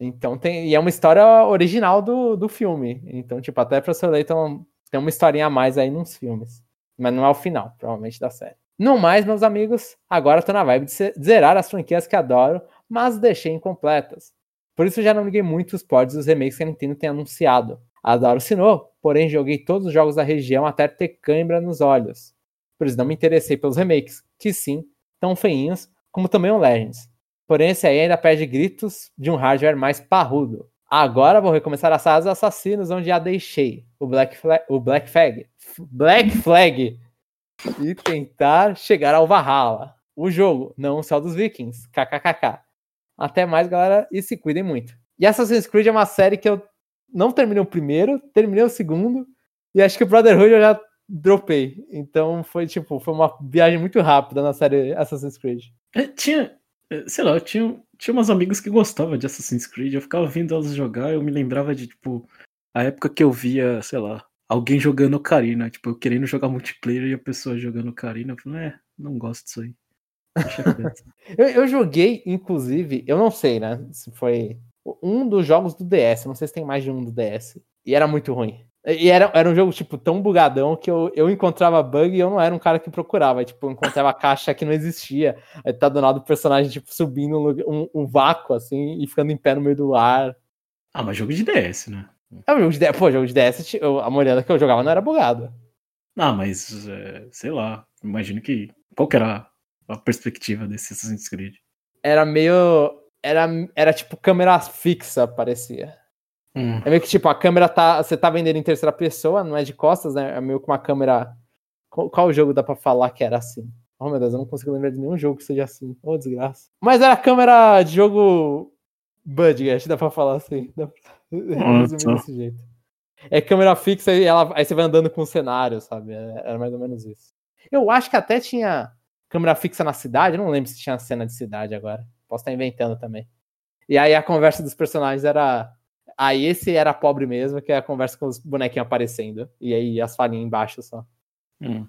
Speaker 2: Então tem. E é uma história original do, do filme. Então, tipo, até Professor Layton tem uma historinha a mais aí nos filmes. Mas não é o final, provavelmente, da série. No mais, meus amigos, agora tô na vibe de ze- zerar as franquias que adoro, mas deixei incompletas. Por isso já não liguei muito os pods dos remakes que a Nintendo tem anunciado. Adoro Sinnoh, porém joguei todos os jogos da região até ter cãibra nos olhos. Por isso não me interessei pelos remakes, que sim, tão feinhos, como também o Legends. Porém, esse aí ainda perde gritos de um hardware mais parrudo. Agora vou recomeçar a saga dos assassinos, onde já deixei o Black Flag, o Black Flag, Black Flag e tentar chegar ao Valhalla. O jogo, não o céu dos vikings. KKKK. Até mais, galera, e se cuidem muito. E Assassin's Creed é uma série que eu não terminei o primeiro, terminei o segundo, e acho que o Brotherhood eu já dropei. Então foi tipo, foi uma viagem muito rápida na série Assassin's Creed.
Speaker 1: É, tinha, é, sei lá, eu tinha, tinha umas amigas que gostavam de Assassin's Creed, eu ficava vendo elas jogar, eu me lembrava de, tipo, a época que eu via, sei lá, alguém jogando Ocarina, tipo, eu querendo jogar multiplayer e a pessoa jogando Ocarina, eu falei, é, não gosto disso aí. (laughs)
Speaker 2: Eu, eu joguei, inclusive, eu não sei, né? Se foi um dos jogos do DS, não sei se tem mais de um do DS. E era muito ruim. E era, era um jogo, tipo, tão bugadão que eu, eu encontrava bug e eu não era um cara que procurava. Tipo, eu encontrava caixa que não existia. Aí tá do nada o personagem, tipo, subindo um, um, vácuo, assim, e ficando em pé no meio do ar.
Speaker 1: ah, mas jogo de DS, né?
Speaker 2: É um jogo de DS. Pô, jogo de DS, eu- a Morena que eu jogava não era bugado.
Speaker 1: Ah, mas, é, sei lá, imagino que, qual que era a perspectiva desse Assassin's Creed?
Speaker 2: Era meio. Era, era tipo câmera fixa, parecia.
Speaker 1: Hum,
Speaker 2: É meio que tipo, a câmera tá. Você tá vendendo em terceira pessoa, não é de costas, né? É meio que uma câmera. Qual, qual jogo dá pra falar que era assim? Oh meu Deus, eu não consigo lembrar de nenhum jogo que seja assim. Ô, desgraça. Mas era câmera de jogo budget, dá pra falar assim. Dá pra (laughs) resumir desse jeito. É câmera fixa e ela, aí você vai andando com o cenário, sabe? É- Era mais ou menos isso. Eu acho que até tinha câmera fixa na cidade, eu não lembro se tinha cena de cidade agora. Posso estar inventando também. E aí a conversa dos personagens era. Aí esse era pobre mesmo, que é a conversa com os bonequinhos aparecendo. E aí as falinhas embaixo só.
Speaker 1: hum.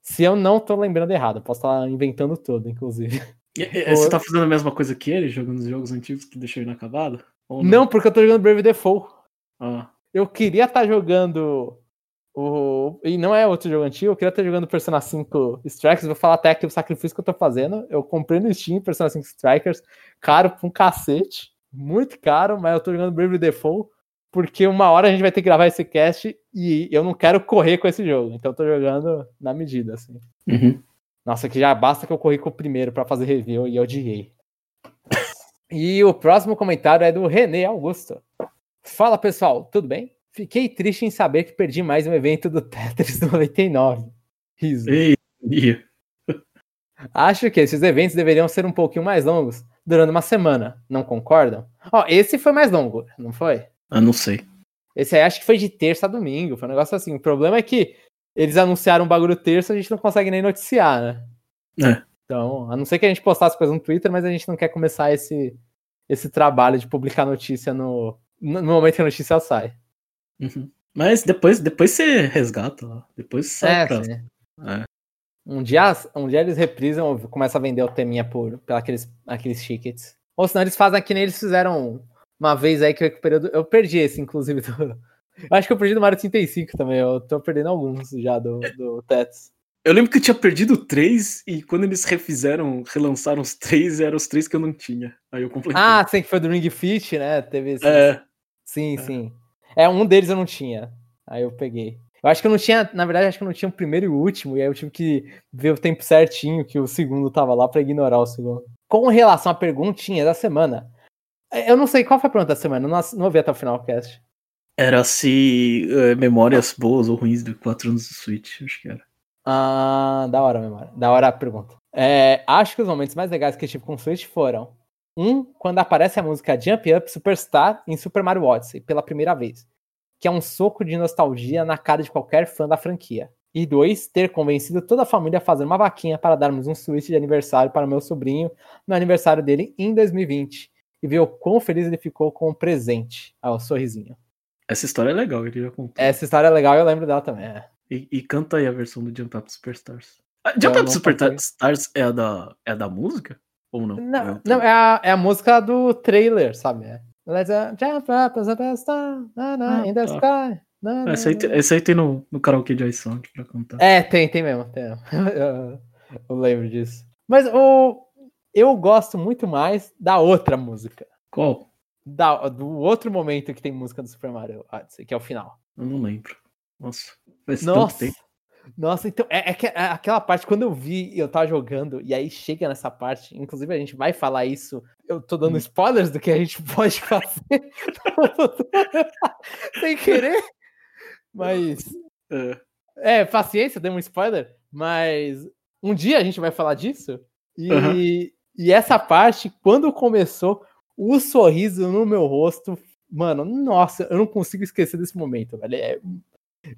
Speaker 2: Se eu não tô lembrando errado, posso estar inventando tudo, inclusive.
Speaker 1: E- e- Você tá fazendo a mesma coisa que ele, jogando os jogos antigos que deixou inacabado? Ou
Speaker 2: Não, porque eu tô jogando Brave Default.
Speaker 1: Ah,
Speaker 2: Eu queria estar jogando O... E não é outro jogo antigo, eu queria estar jogando Persona 5 Strikers, vou falar até aqui o sacrifício que eu tô fazendo. Eu comprei no Steam Persona 5 Strikers, caro pra um cacete, muito caro, mas eu tô jogando Brave Default, porque uma hora a gente vai ter que gravar esse cast e eu não quero correr com esse jogo, então eu tô jogando na medida, assim.
Speaker 1: Uhum.
Speaker 2: Nossa, que já basta que eu corri com o primeiro para fazer review e eu odiei. E o próximo comentário é do René Augusto. Fala pessoal, tudo bem? Fiquei triste em saber que perdi mais um evento do Tetris 99. Riso.
Speaker 1: Ei,
Speaker 2: Acho que esses eventos deveriam ser um pouquinho mais longos, durando uma semana. Não concordam? Ó, esse foi mais longo, não foi?
Speaker 1: Ah, não sei.
Speaker 2: Esse aí acho que foi de terça a domingo. Foi um negócio assim. O problema é que eles anunciaram um bagulho terça, a gente não consegue nem noticiar, né?
Speaker 1: É.
Speaker 2: Então, a não ser que a gente postasse coisas no Twitter, mas a gente não quer começar esse, esse trabalho de publicar notícia no, no momento que a notícia sai.
Speaker 1: Uhum. Mas depois, depois você resgata lá. Depois sai
Speaker 2: É,
Speaker 1: pra... É.
Speaker 2: Um dia, um dia eles reprisam ou começam a vender o teminha por, por aqueles, aqueles tickets. Ou senão eles fazem que nem eles fizeram uma vez aí que eu recuperei. do- Eu perdi esse, inclusive. Do, (laughs) eu acho que eu perdi do Mario 35 também. Eu tô perdendo alguns já do, do Tetris.
Speaker 1: Eu lembro que eu tinha perdido três e quando eles refizeram, relançaram os três, eram os três que eu não tinha. Aí eu completei.
Speaker 2: Ah, sim, que foi do Ring Fit, né? Teve esse.
Speaker 1: é.
Speaker 2: Sim, sim. É, um deles eu não tinha. Aí eu peguei. Eu acho que eu não tinha, na verdade, acho que eu não tinha o primeiro e o último, e aí eu tive que ver o tempo certinho que o segundo tava lá pra ignorar o segundo. Com relação à perguntinha da semana, eu não sei qual foi a pergunta da semana, não, não ouvi até o final do cast.
Speaker 1: Era se é, memórias boas ou ruins de quatro anos do Switch, acho que era.
Speaker 2: Ah, da hora a memória. Da hora a pergunta. É, acho que os momentos mais legais que eu tive com o Switch foram: um, quando aparece a música Jump Up Superstar em Super Mario Odyssey pela primeira vez, que é um soco de nostalgia na cara de qualquer fã da franquia. E dois, ter convencido toda a família a fazer uma vaquinha para darmos um Switch de aniversário para meu sobrinho no aniversário dele em 2020. E ver o quão feliz ele ficou com o presente. Ah, o sorrisinho.
Speaker 1: Essa história é legal, ele já contou.
Speaker 2: Essa história é legal, eu lembro dela também. é.
Speaker 1: E, e canta aí a versão do Jump Up Superstars. Ah, Jump Up Superstars é a da, é a da música? Ou não?
Speaker 2: Não,
Speaker 1: outra?
Speaker 2: não é, a, é a música do trailer, sabe? É. Let's uh, jump up as a star, na, na,
Speaker 1: Ah,
Speaker 2: in the
Speaker 1: tá.
Speaker 2: sky. na, na,
Speaker 1: Essa aí, essa aí tem no, no karaokê de iSound pra cantar.
Speaker 2: É, tem, tem mesmo. Tem mesmo. (laughs) eu, eu lembro disso. Mas o, eu gosto muito mais da outra música.
Speaker 1: Qual?
Speaker 2: Da, do outro momento que tem música do Super Mario Odyssey, que é o final.
Speaker 1: Eu não lembro. Nossa, faz tanto
Speaker 2: Nossa!
Speaker 1: tempo.
Speaker 2: Nossa, então, é, é que- é aquela parte, quando eu vi e eu tava jogando, e aí chega nessa parte, inclusive a gente vai falar isso, eu tô dando
Speaker 1: Hum.
Speaker 2: spoilers do que a gente (laughs) pode fazer (laughs) sem querer, mas,
Speaker 1: É,
Speaker 2: é, paciência, dei um spoiler, mas um dia a gente vai falar disso, e,
Speaker 1: Aham.
Speaker 2: e essa parte, quando começou, o sorriso no meu rosto, mano, nossa, eu não consigo esquecer desse momento, velho, é-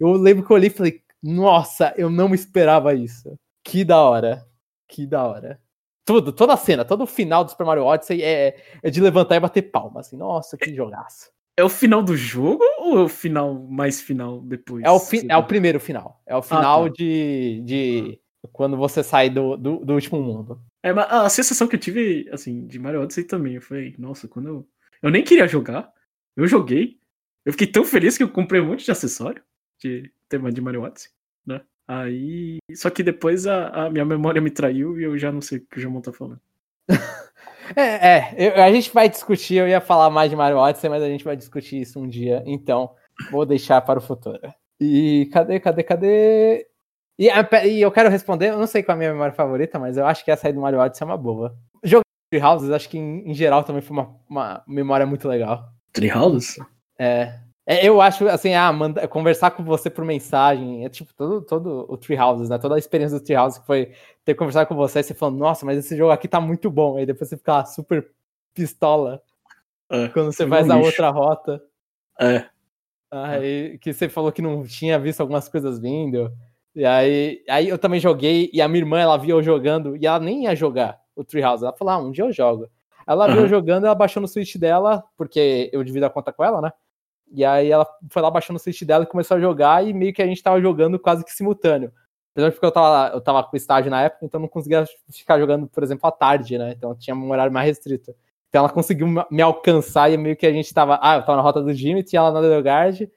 Speaker 2: eu lembro que eu olhei e falei, nossa, eu não esperava isso. Que da hora. Que da hora. Tudo, toda a cena, todo o final do Super Mario Odyssey é, é de levantar e bater palma, assim. Nossa, que jogaço.
Speaker 1: é o final do jogo ou é o final mais final depois?
Speaker 2: É o, fi- é o primeiro final. É o final
Speaker 1: tá.
Speaker 2: de, de quando você sai do, do, do último mundo.
Speaker 1: É, mas a sensação que eu tive, assim, de Mario Odyssey também, eu falei, nossa, quando eu... Eu nem queria jogar, eu joguei, eu fiquei tão feliz que eu comprei um monte de acessório de tema de Mario Odyssey, né? Aí... Só que depois a, a minha memória me traiu e eu já não sei o que o Jamon tá falando. (laughs)
Speaker 2: É, é eu- a gente vai discutir, eu ia falar mais de Mario Odyssey, mas a gente vai discutir isso um dia, então vou deixar para o futuro. E cadê, cadê, cadê? E, e eu quero responder, eu não sei qual é a minha memória favorita, mas eu acho que essa aí do Mario Odyssey é uma boa. Jogar Tree Houses, acho que em, em geral também foi uma, uma memória muito legal.
Speaker 1: Treehouse?
Speaker 2: É, é, eu acho, assim, ah, manda- conversar com você por mensagem, é tipo todo, todo o Tree Houses, né? Toda a experiência do Tree House que foi ter conversado com você, você falando, nossa, mas esse jogo aqui tá muito bom. Aí depois você fica super pistola
Speaker 1: É,
Speaker 2: quando você faz
Speaker 1: um
Speaker 2: a
Speaker 1: lixo.
Speaker 2: outra rota.
Speaker 1: é.
Speaker 2: Aí que você falou que não tinha visto algumas coisas vindo. E aí, aí eu também joguei, e a minha irmã, ela viu eu jogando, e ela nem ia jogar o Treehouse. Ela falou, ah, um dia eu jogo. Ela viu eu jogando, ela baixou no Switch dela, porque eu divido a conta com ela, né? E aí ela foi lá, baixou no Switch dela e começou a jogar, e meio que a gente tava jogando quase que simultâneo. Apesar de porque eu tava, eu tava com estágio na época, então eu não conseguia ficar jogando, por exemplo, à tarde, né? Então tinha um horário mais restrito. Então ela conseguiu me- alcançar e meio que a gente tava. Ah, eu tava na rota do Jimmy, tinha ela na Delgard,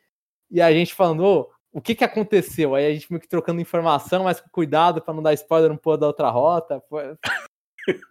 Speaker 2: e a gente falando, ô, o que que aconteceu? Aí a gente meio que trocando informação, mas com cuidado para não dar spoiler um pouco da outra rota. (laughs)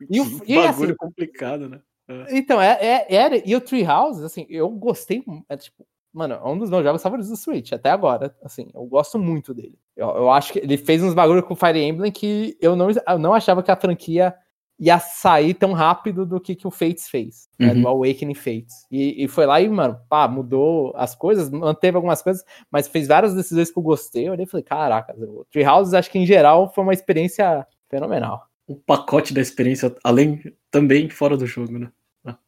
Speaker 1: E o e, bagulho assim, complicado, né?
Speaker 2: É. Então, é, é, era. E o Treehouse, assim, eu gostei. É, tipo, mano, é um dos meus jogos favoritos do Switch, até agora. Assim, eu gosto muito dele. Eu, eu acho que ele fez uns bagulho com o Fire Emblem que eu não, eu não achava que a franquia ia sair tão rápido do que, que o Fates fez, né, uhum. do Awakening Fates. E, e, foi lá e, mano, pá, mudou as coisas, manteve algumas coisas, mas fez várias decisões que eu gostei. Eu olhei e falei, caraca, o Treehouse acho que em geral foi uma experiência fenomenal.
Speaker 1: O pacote da experiência, além também fora do jogo, né?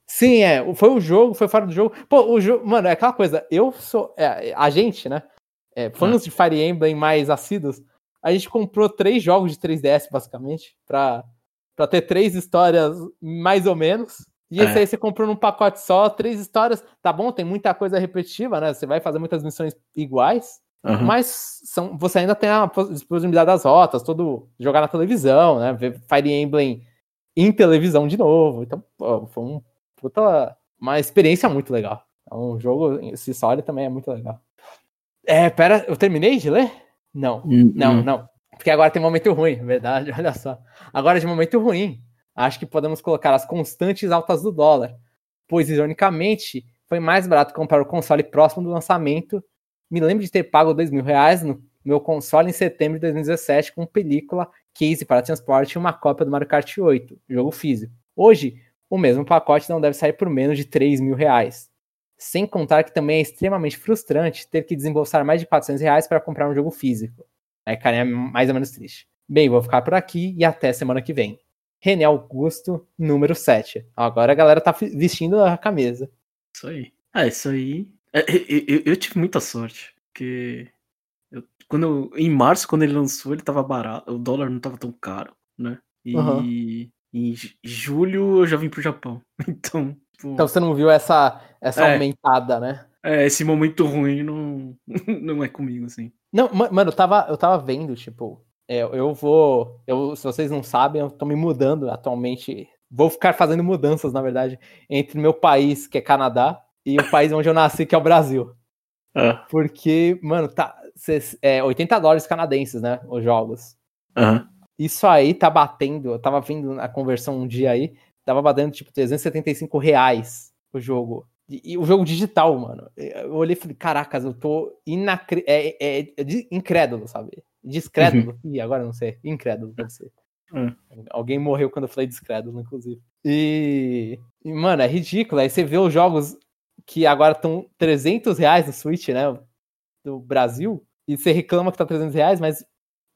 Speaker 2: Sim, é. Foi o jogo, foi fora do jogo. Pô, o jogo, mano, é aquela coisa. Eu sou. É, a gente, né? É, fãs ah. de Fire Emblem mais assíduos, a gente comprou três jogos de 3DS, basicamente, pra para ter três histórias mais ou menos. E esse é. aí você comprou num pacote só, três histórias, tá bom, tem muita coisa repetitiva, né? Você vai fazer muitas missões iguais, uhum. mas são, você ainda tem a disponibilidade das rotas, todo jogar na televisão, né? Ver Fire Emblem em televisão de novo. Então, pô, foi um puta, uma experiência muito legal. É um jogo, esse história também é muito legal. É, pera, eu terminei de ler? Não, uhum. não, não. Porque agora tem momento ruim, (laughs) verdade, olha só. Agora de momento ruim, acho que podemos colocar as constantes altas do dólar, pois ironicamente foi mais barato comprar o console próximo do lançamento. Me lembro de ter pago dois mil reais no meu console em setembro de 2017 com película, case para transporte e uma cópia do Mario Kart 8, jogo físico. Hoje, o mesmo pacote não deve sair por menos de 3 mil reais. Sem contar que também é extremamente frustrante ter que desembolsar mais de 400 reais para comprar um jogo físico. Aí, cara, é mais ou menos triste. Bem, vou ficar por aqui e até semana que vem. René Augusto, número 7. Agora a galera tá vestindo a camisa.
Speaker 1: Isso aí. Ah, isso aí. É, eu, eu, eu tive muita sorte. Porque. Eu, quando eu, em março, quando ele lançou, ele tava barato. O dólar não tava tão caro, né? E uhum. Em julho eu já vim pro Japão. (laughs) Então.
Speaker 2: Pô... Então você não viu essa, essa é, aumentada, né?
Speaker 1: É, esse momento ruim não, (laughs) não é comigo, assim.
Speaker 2: Não, mano, eu tava, eu tava vendo, tipo, é, eu vou. Eu, se vocês não sabem, eu tô me mudando atualmente. Vou ficar fazendo mudanças, na verdade, entre meu país, que é Canadá, e o país onde eu nasci, que é o Brasil. É. Porque, mano, tá. Cês, é 80 dólares canadenses, né? Os jogos.
Speaker 1: Uhum.
Speaker 2: Isso aí tá batendo. Eu tava vendo a conversão um dia aí, tava batendo tipo 375 reais o jogo. E, e, o jogo digital, mano. Eu olhei e falei, caracas, eu tô inacre... é, é, é, incrédulo, sabe? Descrédulo. Uhum. Ih, agora não sei. Incrédulo, deve ser. Uhum. Alguém morreu quando eu falei descrédulo, inclusive. E, e, mano, é ridículo. Aí você vê os jogos que agora estão 300 reais no Switch, né? Do Brasil. E você reclama que tá 300 reais, mas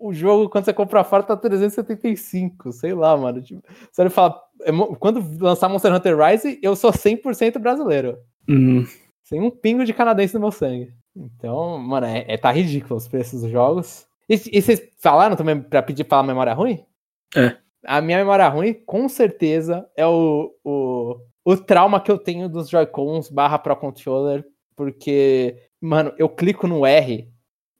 Speaker 2: o jogo, quando você compra fora, tá 375. Sei lá, mano. Tipo, você fala, é quando lançar Monster Hunter Rise, eu sou 100% brasileiro.
Speaker 1: Uhum.
Speaker 2: Sem um pingo de canadense no meu sangue. Então, mano, é, é tá ridículo os preços dos jogos. E, e vocês falaram também pra pedir falar memória ruim?
Speaker 1: É.
Speaker 2: A minha memória ruim, com certeza, é o, o, o trauma que eu tenho dos Joy-Cons barra Pro Controller, porque, mano, eu clico no R,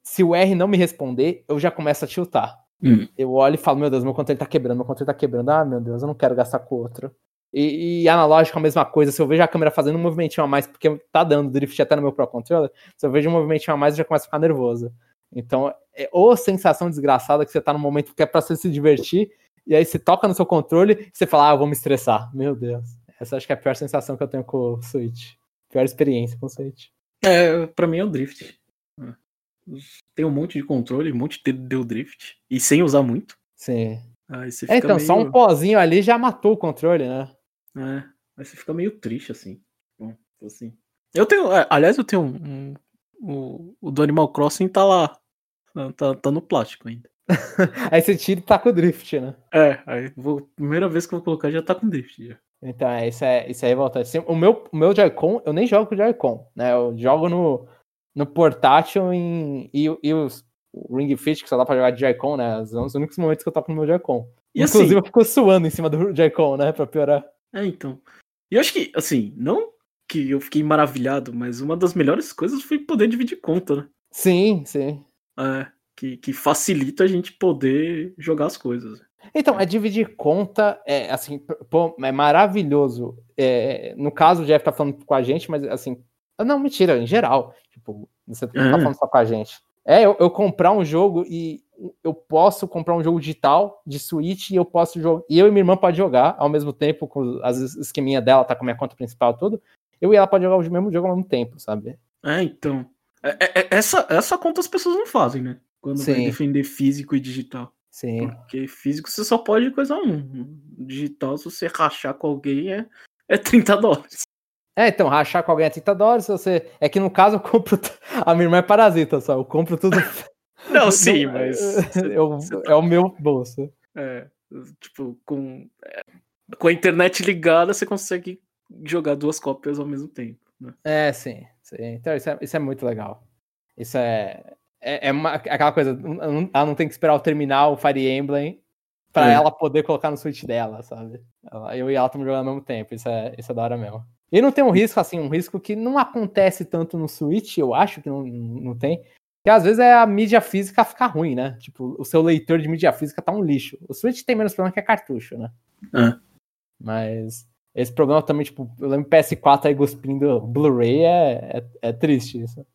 Speaker 2: se o R não me responder, eu já começo a tiltar. Hum. Eu olho e falo, meu Deus, meu controle tá quebrando, meu controle tá quebrando. Ah, meu Deus, eu não quero gastar com outro. E, e analógico a mesma coisa. Se eu vejo a câmera fazendo um movimentinho a mais, porque tá dando drift até no meu Pro Controller, se eu vejo um movimentinho a mais, eu já começo a ficar nervoso. Então, é ou sensação desgraçada que você tá no momento que é pra você se divertir, e aí você toca no seu controle e você fala, ah, eu vou me estressar. Meu Deus. Essa acho que é a pior sensação que eu tenho com o Switch. Pior experiência com o Switch.
Speaker 1: É, pra mim é o drift tem um monte de controle, um monte de deu drift. E sem usar muito.
Speaker 2: Sim. Aí é, então, meio... só um pozinho ali já matou o controle, né?
Speaker 1: É. Aí você fica meio triste, assim. Bom, assim. Eu tenho. É, aliás, eu tenho um. um o, o do Animal Crossing tá lá. Tá, tá no plástico ainda. (laughs)
Speaker 2: aí você tira e tá com o drift, né?
Speaker 1: É, aí vou, primeira vez que eu vou colocar já tá com drift. Já.
Speaker 2: Então, é, isso é, isso é revoltante. O meu, o meu Joy-Con, eu nem jogo com o Joy-Con, né? Eu jogo no, no portátil em, e, e os, o Ring Fit, que só dá pra jogar de Joy-Con, né? São os únicos momentos que eu toco no meu Joy-Con. Inclusive, assim, eu fico suando em cima do (laughs) Joy-Con, né? Pra piorar.
Speaker 1: É, então. E eu acho que, assim, não que eu fiquei maravilhado, mas uma das melhores coisas foi poder dividir conta, né?
Speaker 2: Sim, sim.
Speaker 1: É, que, que facilita a gente poder jogar as coisas.
Speaker 2: Então, é dividir conta, é assim, pô, é maravilhoso. É, no caso, o Jeff tá falando com a gente, mas assim, não, mentira, em geral. Tipo, você não tá falando só com a gente. É, eu, eu, comprar um jogo e eu posso comprar um jogo digital de Switch e eu posso jogar. E eu e minha irmã pode jogar ao mesmo tempo, com as esqueminha dela, tá com a minha conta principal tudo. Eu e ela pode jogar o mesmo jogo ao mesmo tempo, sabe?
Speaker 1: É, então. É, é, é essa, essa conta as pessoas não fazem, né? Quando Sim. vai defender físico e digital.
Speaker 2: Sim.
Speaker 1: Porque físico você só pode coisa um. Digital, se você rachar com alguém, é, é 30 dólares.
Speaker 2: É, então, rachar com alguém é 30 dólares, você. É que no caso eu compro. A minha irmã é parasita só, eu compro tudo. (laughs)
Speaker 1: Não, sim, mas.
Speaker 2: Eu, tá... É o meu bolso.
Speaker 1: É, tipo, com, é, com a internet ligada, você consegue jogar duas cópias ao mesmo tempo. Né?
Speaker 2: É, sim, sim. Então, isso é, isso é muito legal. Isso é. É, é uma, aquela coisa, ela não tem que esperar o terminal o Fire Emblem pra é. ela poder colocar no Switch dela, sabe? Eu e ela estamos jogando ao mesmo tempo, isso é, isso é da hora mesmo. E não tem um risco, assim, um risco que não acontece tanto no Switch, eu acho que não, não tem, que às vezes é a mídia física ficar ruim, né? Tipo, o seu leitor de mídia física tá um lixo. O Switch tem menos problema que é cartucho, né?
Speaker 1: É.
Speaker 2: Mas esse problema também, tipo, eu lembro PS4 aí cuspindo Blu-ray, é, é, é, triste isso.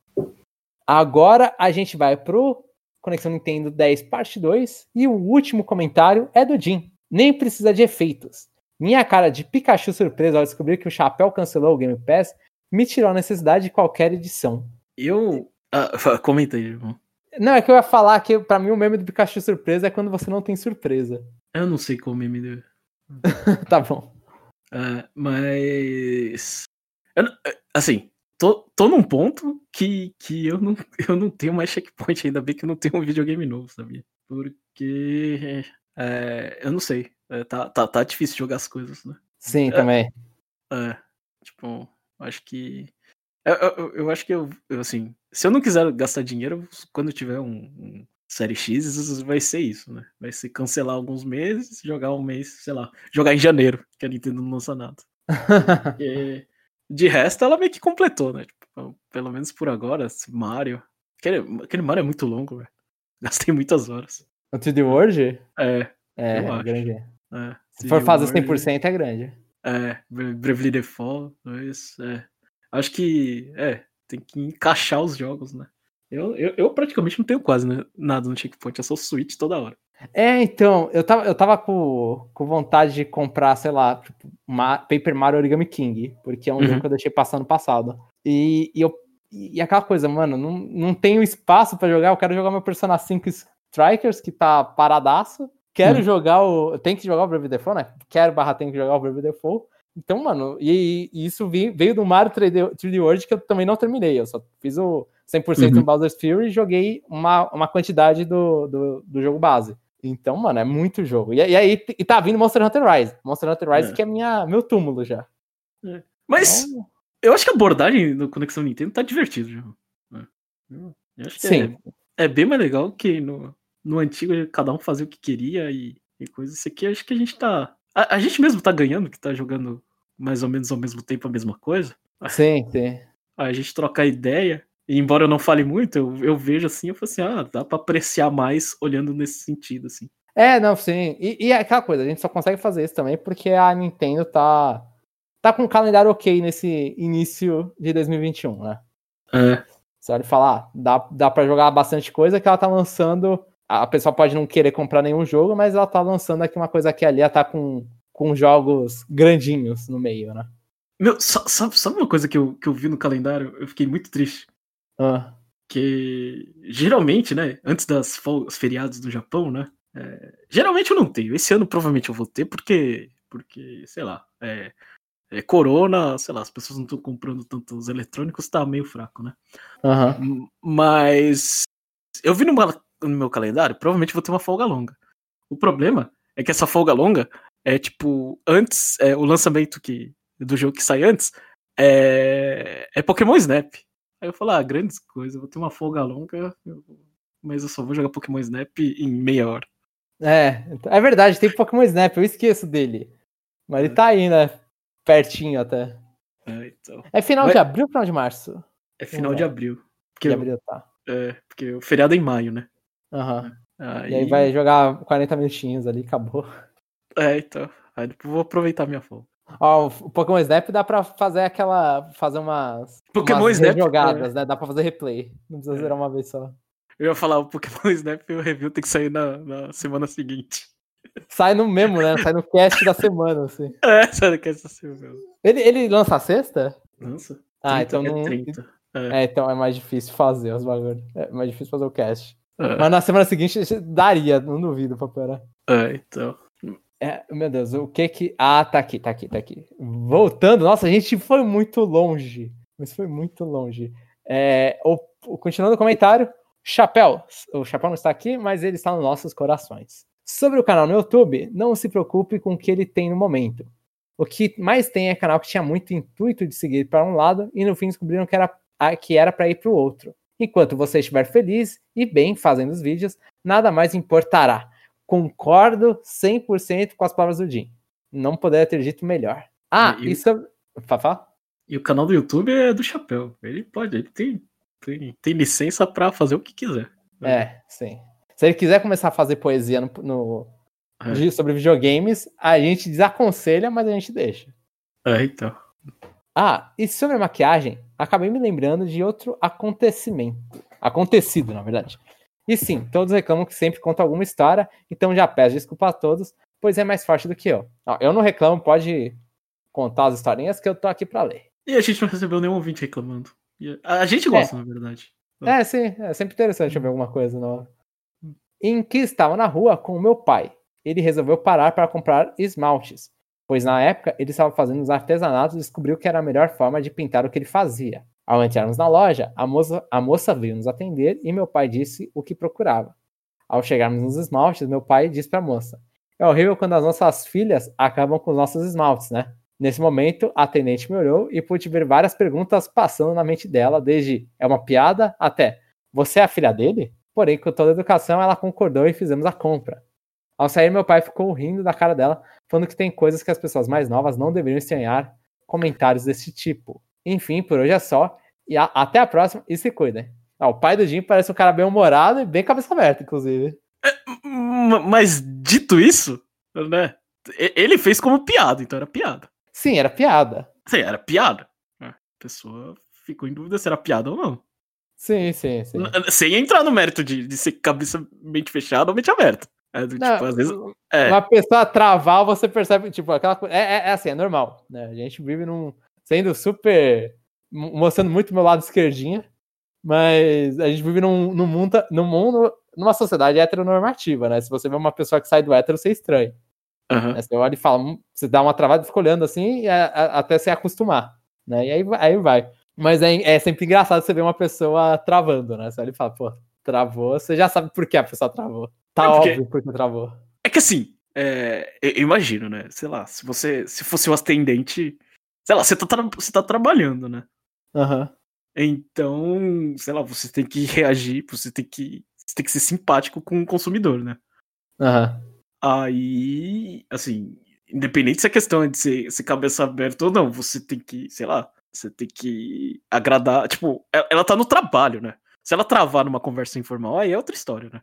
Speaker 2: Agora a gente vai pro Conexão Nintendo 10 Parte 2 e o último comentário é do Jim. Nem precisa de efeitos. Minha cara de Pikachu surpresa ao descobrir que o Chapéu cancelou o Game Pass me tirou a necessidade de qualquer edição.
Speaker 1: Eu. Ah, comenta aí, irmão.
Speaker 2: Não, é que eu ia falar que pra mim o meme do Pikachu surpresa é quando você não tem surpresa.
Speaker 1: Eu não sei qual meme deu. (laughs)
Speaker 2: tá bom.
Speaker 1: Uh, mas. Eu, assim, tô, tô num ponto que, que eu, não, eu não tenho mais checkpoint, ainda bem que eu não tenho um videogame novo, sabia? Porque. É, eu não sei. É, tá, tá, tá difícil jogar as coisas, né?
Speaker 2: Sim, é, também.
Speaker 1: É, tipo, acho que. Eu, eu, eu acho que eu, eu, assim, se eu não quiser gastar dinheiro, quando tiver um, um Série X, vai ser isso, né? Vai ser cancelar alguns meses, jogar um mês, sei lá, jogar em janeiro, que a Nintendo não lança nada. (laughs) e, de resto, ela meio que completou, né? Tipo, pelo menos por agora, Mario. Aquele, aquele Mario é muito longo, velho. Gastei muitas horas.
Speaker 2: O 3D World?
Speaker 1: É.
Speaker 2: É, é grande. É, Se for fazer 100% é grande.
Speaker 1: É, Bravely Default, isso, é. Acho que, é, tem que encaixar os jogos, né? Eu, eu, eu praticamente não tenho quase né, nada no checkpoint, é só Switch toda hora.
Speaker 2: É, então, eu tava, eu tava com, com vontade de comprar, sei lá, tipo, Paper Mario Origami King, porque é um uhum. jogo que eu deixei passar no passado. E, e, eu, e aquela coisa, mano, não, não tenho espaço para jogar, eu quero jogar meu Persona 5 Strikers, que tá paradaço, Quero hum. jogar o. Tem que jogar o Brave Default, né? Quero barra tem que jogar o Brave Default. Então, mano, e, e isso veio do Mario 3D, 3D World que eu também não terminei. Eu só fiz o 100% uhum. no Bowser's Fury e joguei uma, uma quantidade do, do, do jogo base. Então, mano, é muito jogo. E, e aí e tá vindo Monster Hunter Rise. Monster Hunter Rise é. que é minha, meu túmulo já.
Speaker 1: É. Mas então... eu acho que a abordagem do Conexão Nintendo tá divertido, já. É. Que Sim. É, é bem mais legal que no, no antigo cada um fazia o que queria e, e coisa. Isso aqui acho que a gente tá. A, a, gente mesmo tá ganhando, que tá jogando mais ou menos ao mesmo tempo a mesma coisa.
Speaker 2: Sim, sim.
Speaker 1: A gente trocar ideia. E embora eu não fale muito, eu, eu vejo assim, eu falo assim, ah, dá pra apreciar mais olhando nesse sentido, assim.
Speaker 2: É, não, sim. E, e é aquela coisa, a gente só consegue fazer isso também porque a Nintendo tá, tá com um calendário ok nesse início de 2021, né?
Speaker 1: É.
Speaker 2: Você olha e fala, ah, dá, dá pra jogar bastante coisa que ela tá lançando a pessoa pode não querer comprar nenhum jogo, mas ela tá lançando aqui uma coisa aqui ali, ela tá com, com jogos grandinhos no meio, né?
Speaker 1: Meu, sabe, sabe uma coisa que eu, que eu vi no calendário? Eu fiquei muito triste.
Speaker 2: Ah.
Speaker 1: Que geralmente, né, antes das folgas, feriados do Japão, né, é, geralmente eu não tenho. Esse ano provavelmente eu vou ter, porque, porque sei lá, é, é corona, sei lá, as pessoas não estão comprando tantos eletrônicos, tá meio fraco, né?
Speaker 2: Uhum.
Speaker 1: Mas eu vi numa no meu calendário, provavelmente vou ter uma folga longa. O problema é que essa folga longa é tipo, antes, é, o lançamento que, do jogo que sai antes é, é Pokémon Snap. Aí eu falo, ah, grandes coisas, vou ter uma folga longa, mas eu só vou jogar Pokémon Snap em meia hora.
Speaker 2: É, é verdade, tem Pokémon Snap, eu esqueço dele. Mas ele é. tá aí, né? Pertinho até.
Speaker 1: É, então.
Speaker 2: é final mas... de abril ou final de março?
Speaker 1: É final de abril.
Speaker 2: Porque de abril, tá.
Speaker 1: É, porque o feriado é em maio, né?
Speaker 2: Aham. Aí... E aí vai jogar 40 minutinhos ali, acabou.
Speaker 1: É, então. Aí depois vou aproveitar minha folga.
Speaker 2: Ó, o Pokémon Snap dá pra fazer aquela. fazer umas.
Speaker 1: Pokémon umas Snap.
Speaker 2: jogadas, é. né? Dá pra fazer replay. Não precisa é. zerar uma vez só.
Speaker 1: Eu ia falar, o Pokémon Snap o review tem que sair na, na semana seguinte.
Speaker 2: Sai no mesmo, né? Sai no cast da semana, assim. (laughs)
Speaker 1: É, sai no cast da semana.
Speaker 2: Ele, ele lança a sexta?
Speaker 1: Lança.
Speaker 2: Ah,
Speaker 1: 30,
Speaker 2: então
Speaker 1: é
Speaker 2: não.
Speaker 1: 30.
Speaker 2: É, então é mais difícil fazer os bagulhos. É mais difícil fazer o cast.
Speaker 1: É,
Speaker 2: Mas na semana seguinte daria, não duvido pra piorar.
Speaker 1: é, então.
Speaker 2: É, meu Deus, o que que. Ah, tá aqui, tá aqui, tá aqui. Voltando, nossa, a gente foi muito longe. Mas foi muito longe. É, o, o- continuando o comentário, Chapéu. O Chapéu não está aqui, mas ele está nos nossos corações. Sobre o canal no YouTube, não se preocupe com o que ele tem no momento. O que mais tem é canal que tinha muito intuito de seguir para um lado e no fim descobriram que era que era para ir para o outro. Enquanto você estiver feliz e bem fazendo os vídeos, nada mais importará. Concordo 100% com as palavras do Jim. Não poderia ter dito melhor. Ah,
Speaker 1: E-
Speaker 2: isso. Fafá?
Speaker 1: E o canal do YouTube é do Chapéu. Ele pode, ele tem, tem, tem licença pra fazer o que quiser.
Speaker 2: É, sim. Se ele quiser começar a fazer poesia no, no-
Speaker 1: É.
Speaker 2: sobre videogames, a gente desaconselha, mas a gente deixa.
Speaker 1: É, então.
Speaker 2: Ah, e sobre a maquiagem, acabei me lembrando de outro acontecimento. Acontecido, na verdade. E sim, todos reclamam que sempre conta alguma história, então já peço desculpa a todos, pois é mais forte do que eu. Não, eu não reclamo, pode contar as historinhas que eu tô aqui pra ler.
Speaker 1: E a gente não recebeu nenhum ouvinte reclamando. A gente gosta, na verdade.
Speaker 2: É, sim, é sempre interessante ver alguma coisa nova. Em que estava na rua com o meu pai. Ele resolveu parar para comprar esmaltes, pois na época ele estava fazendo os artesanatos e descobriu que era a melhor forma de pintar o que ele fazia. Ao entrarmos na loja, a moça, a moça veio nos atender e meu pai disse o que procurava. Ao chegarmos nos esmaltes, meu pai disse para a moça: É horrível quando as nossas filhas acabam com os nossos esmaltes, né? Nesse momento, a atendente me olhou e pude ver várias perguntas passando na mente dela, desde é uma piada até você é a filha dele? Porém, com toda a educação, ela concordou e fizemos a compra. Ao sair, meu pai ficou rindo da cara dela, falando que tem coisas que as pessoas mais novas não deveriam estranhar comentários desse tipo. Enfim, por hoje é só. E a- até a próxima e se cuidem. Ah, o pai do Jim parece um cara bem humorado e bem cabeça aberta, inclusive.
Speaker 1: M- Mas dito isso, né? Ele fez como piada, então era piada.
Speaker 2: Sim, era piada.
Speaker 1: Sim, era piada. A pessoa ficou em dúvida se era piada ou não.
Speaker 2: Sim, sim, sim.
Speaker 1: Sem entrar no mérito de, de ser cabeça mente fechada ou mente aberta. É do
Speaker 2: Não,
Speaker 1: tipo, às vezes. É,
Speaker 2: Uma pessoa travar, você percebe, tipo, aquela coisa. É, é- é assim, é normal, né? A gente vive num. sendo super. mo- mostrando muito meu lado esquerdinha, mas a gente vive num, num, mundo, num mundo. numa sociedade heteronormativa, né? Se você vê uma pessoa que sai do hétero, você estranha.
Speaker 1: aham.
Speaker 2: Né? Você olha e fala, hum, você dá uma travada e fica olhando assim, e a- a- até se acostumar, né? E aí, vai- aí vai. Mas é, é sempre engraçado você ver uma pessoa travando, né? Você olha e fala, pô, travou, você já sabe por que a pessoa travou. Tá
Speaker 1: É porque-
Speaker 2: óbvio por que travou.
Speaker 1: É que assim, é, eu imagino, né? Sei lá, se você se fosse um atendente, sei lá, você tá, tra- você tá trabalhando, né?
Speaker 2: Aham.
Speaker 1: Então, sei lá, você tem que reagir, você tem que, você tem que ser simpático com o consumidor, né?
Speaker 2: Aham.
Speaker 1: Aí, assim, independente se a questão é de ser, ser cabeça aberta ou não, você tem que, sei lá, você tem que agradar. Tipo, ela, ela tá no trabalho, né? Se ela travar numa conversa informal, aí é outra história, né?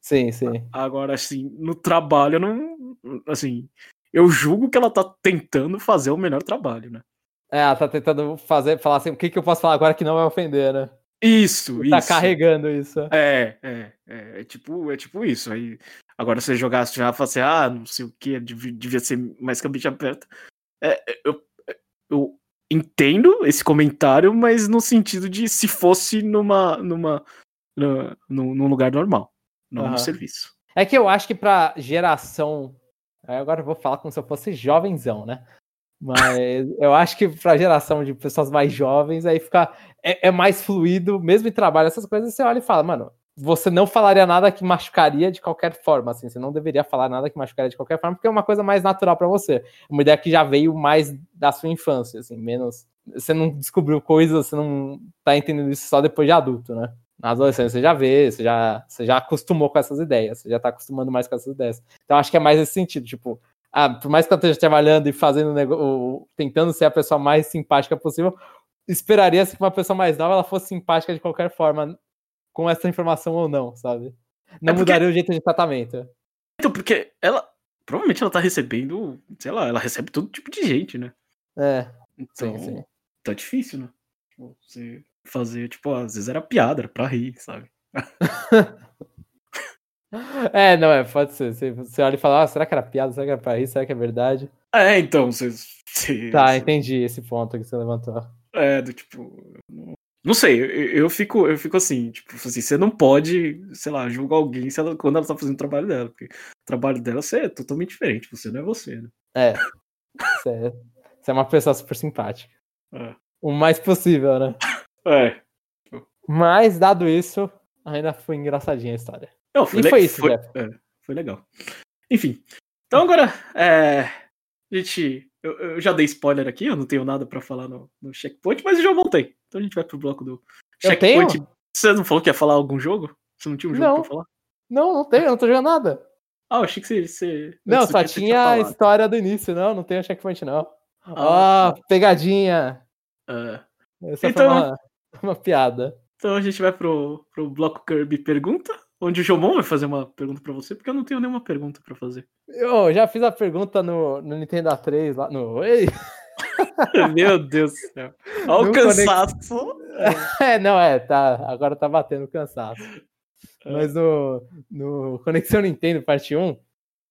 Speaker 2: Sim, sim.
Speaker 1: Agora, assim, no trabalho, eu não. Assim, eu julgo que ela tá tentando fazer o melhor trabalho, né?
Speaker 2: É, ela tá tentando fazer, falar assim, o que, que eu posso falar agora que não vai ofender, né?
Speaker 1: Isso,
Speaker 2: Tá
Speaker 1: isso.
Speaker 2: carregando isso.
Speaker 1: É, é, é, é tipo, é tipo isso. Aí, agora você jogasse já e falar assim, ah, não sei o que, devia, ser mais cabeça aberta. É, eu, eu entendo esse comentário, mas no sentido de se fosse numa, numa, numa- num, num lugar normal, não
Speaker 2: Aham.
Speaker 1: no serviço.
Speaker 2: É que eu acho que pra geração. Agora eu vou falar como se eu fosse jovenzão, né? Mas (laughs) eu acho que pra geração de pessoas mais jovens, aí fica. É, é mais fluido, mesmo em trabalho, essas coisas, você olha e fala, mano, você não falaria nada que machucaria de qualquer forma, assim, você não deveria falar nada que machucaria de qualquer forma, porque é uma coisa mais natural pra você. Uma ideia que já veio mais da sua infância, assim, menos. Você não descobriu coisas, você não tá entendendo isso só depois de adulto, né? Na adolescência você já vê, você já, você já acostumou com essas ideias, você já tá acostumando mais com essas ideias. Então acho que é mais esse sentido, tipo, ah, por mais que eu esteja trabalhando e fazendo negócio, tentando ser a pessoa mais simpática possível, esperaria-se que uma pessoa mais nova ela fosse simpática de qualquer forma, com essa informação ou não, sabe? Não
Speaker 1: É porque-
Speaker 2: mudaria o jeito de tratamento.
Speaker 1: Então, porque ela. Provavelmente ela tá recebendo, sei lá, ela recebe todo tipo de gente, né?
Speaker 2: É,
Speaker 1: Então,
Speaker 2: sim, sim.
Speaker 1: tá difícil, né? Tipo, Você fazer, tipo, às vezes era piada, era pra rir, sabe? (laughs)
Speaker 2: É, não, é, pode ser. Você, você olha e fala, ah, será que era piada? Será que era pra isso? Será que é verdade?
Speaker 1: É, então, você.
Speaker 2: Tá, entendi esse ponto que você levantou.
Speaker 1: É, do tipo. Não sei, eu, eu, fico, eu fico assim, tipo, assim, você não pode, sei lá, julgar alguém ela, quando ela tá fazendo o trabalho dela, porque o trabalho dela é totalmente diferente, você não é você, né?
Speaker 2: É. Você é, você é uma pessoa super simpática. É. O mais possível, né? (laughs)
Speaker 1: É.
Speaker 2: Mas, dado isso, ainda foi engraçadinha a história.
Speaker 1: Não, foi, e foi isso, foi, é, foi legal. Enfim. Então agora, é, a gente. Eu, eu, já dei spoiler aqui, eu não tenho nada para falar no, no checkpoint, mas eu já voltei. Então a gente vai pro bloco do checkpoint. Você não falou que ia falar algum jogo? Você não tinha um jogo não. pra falar?
Speaker 2: Não, não tenho, eu não tô jogando nada.
Speaker 1: Ah, eu achei que você. você
Speaker 2: não, só tinha a história do início, não, não tem o checkpoint, não. Ah, oh, pegadinha!
Speaker 1: Uh,
Speaker 2: então, uma, (laughs) uma piada.
Speaker 1: Então a gente vai pro, pro bloco Kirby Pergunta onde o Jomon vai fazer uma pergunta para você, porque eu não tenho nenhuma pergunta para fazer.
Speaker 2: Eu já fiz a pergunta no, no Nintendo 3 lá no. Ei! (laughs)
Speaker 1: Meu Deus do céu. Olha o cansaço. (laughs)
Speaker 2: É, não, é, tá. Agora tá batendo o cansaço. É. Mas no, no Conexão Nintendo Parte 1,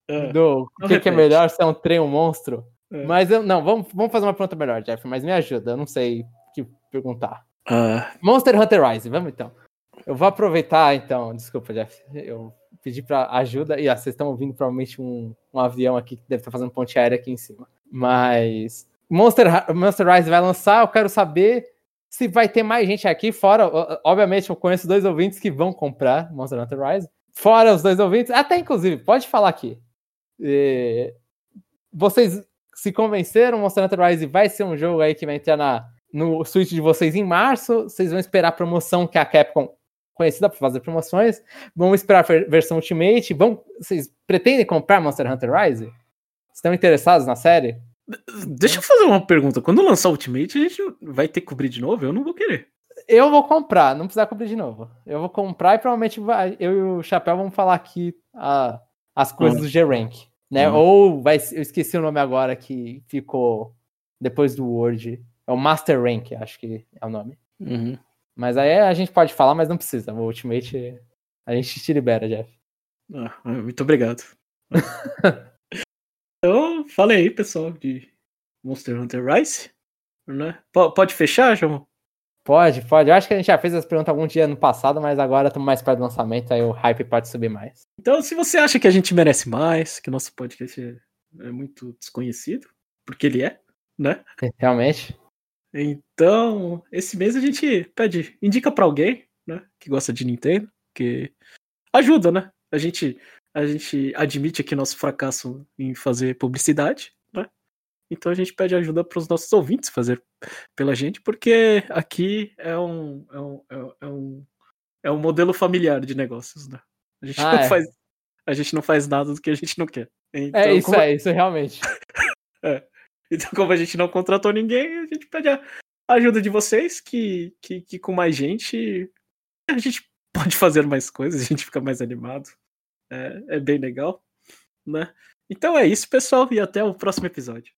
Speaker 2: é. do o que, que, é melhor se é um trem ou um monstro. É. Mas eu. Não, vamos, vamos fazer uma pergunta melhor, Jeff, mas me ajuda, eu não sei o que perguntar.
Speaker 1: Uh...
Speaker 2: Monster Hunter Rise, vamos então. Eu vou aproveitar, então, desculpa, Jeff. Eu pedi para ajuda. E ah, vocês estão ouvindo provavelmente um, um avião aqui que deve estar fazendo ponte aérea aqui em cima. Mas Monster, Monster Rise vai lançar, eu quero saber se vai ter mais gente aqui, fora, obviamente, eu conheço dois ouvintes que vão comprar Monster Hunter Rise. Fora os dois ouvintes, até inclusive, pode falar aqui. E, vocês se convenceram, Monster Hunter Rise vai ser um jogo aí que vai entrar na, no Switch de vocês em março. Vocês vão esperar a promoção que a Capcom conhecida por fazer promoções. Vamos esperar a versão Ultimate. Vão, vocês pretendem comprar Monster Hunter Rise? Estão interessados na série?
Speaker 1: Deixa eu fazer uma pergunta. Quando lançar Ultimate, a gente vai ter que cobrir de novo? Eu não vou querer.
Speaker 2: Eu vou comprar, não precisa cobrir de novo. Eu vou comprar e provavelmente vai, eu e o Chapéu vamos falar aqui a, as coisas uhum. do G-Rank. Né? Uhum. Ou vai, eu esqueci o nome agora que ficou depois do Word. É o Master Rank, acho que é o nome.
Speaker 1: Uhum.
Speaker 2: Mas aí a gente pode falar, mas não precisa. O Ultimate a gente te libera, Jeff.
Speaker 1: Ah, muito obrigado. (laughs) então, falei aí, pessoal, de Monster Hunter Rise. Né? Pode fechar, João?
Speaker 2: Pode, pode. Eu acho que a gente já fez essa pergunta algum dia no passado, mas agora estamos mais perto do lançamento, aí o hype pode subir mais.
Speaker 1: Então, se você acha que a gente merece mais, que o nosso podcast é, é muito desconhecido, porque ele é, né?
Speaker 2: Realmente.
Speaker 1: Então, esse mês a gente pede, indica para alguém, né, que gosta de Nintendo, que ajuda, né? A gente a gente admite aqui nosso fracasso em fazer publicidade, né? Então a gente pede ajuda para os nossos ouvintes fazer pela gente, porque aqui é um, é um, é um, é um modelo familiar de negócios, né? A gente, ah, não é. faz, a gente não faz nada do que a gente não quer.
Speaker 2: Então, é isso, como... é isso, realmente. (laughs)
Speaker 1: é. Então, como a gente não contratou ninguém, a gente pede a ajuda de vocês, que, que, que com mais gente a gente pode fazer mais coisas, (laughs) a gente fica mais animado. É, é bem legal, né? Então é isso, pessoal, e até o próximo episódio.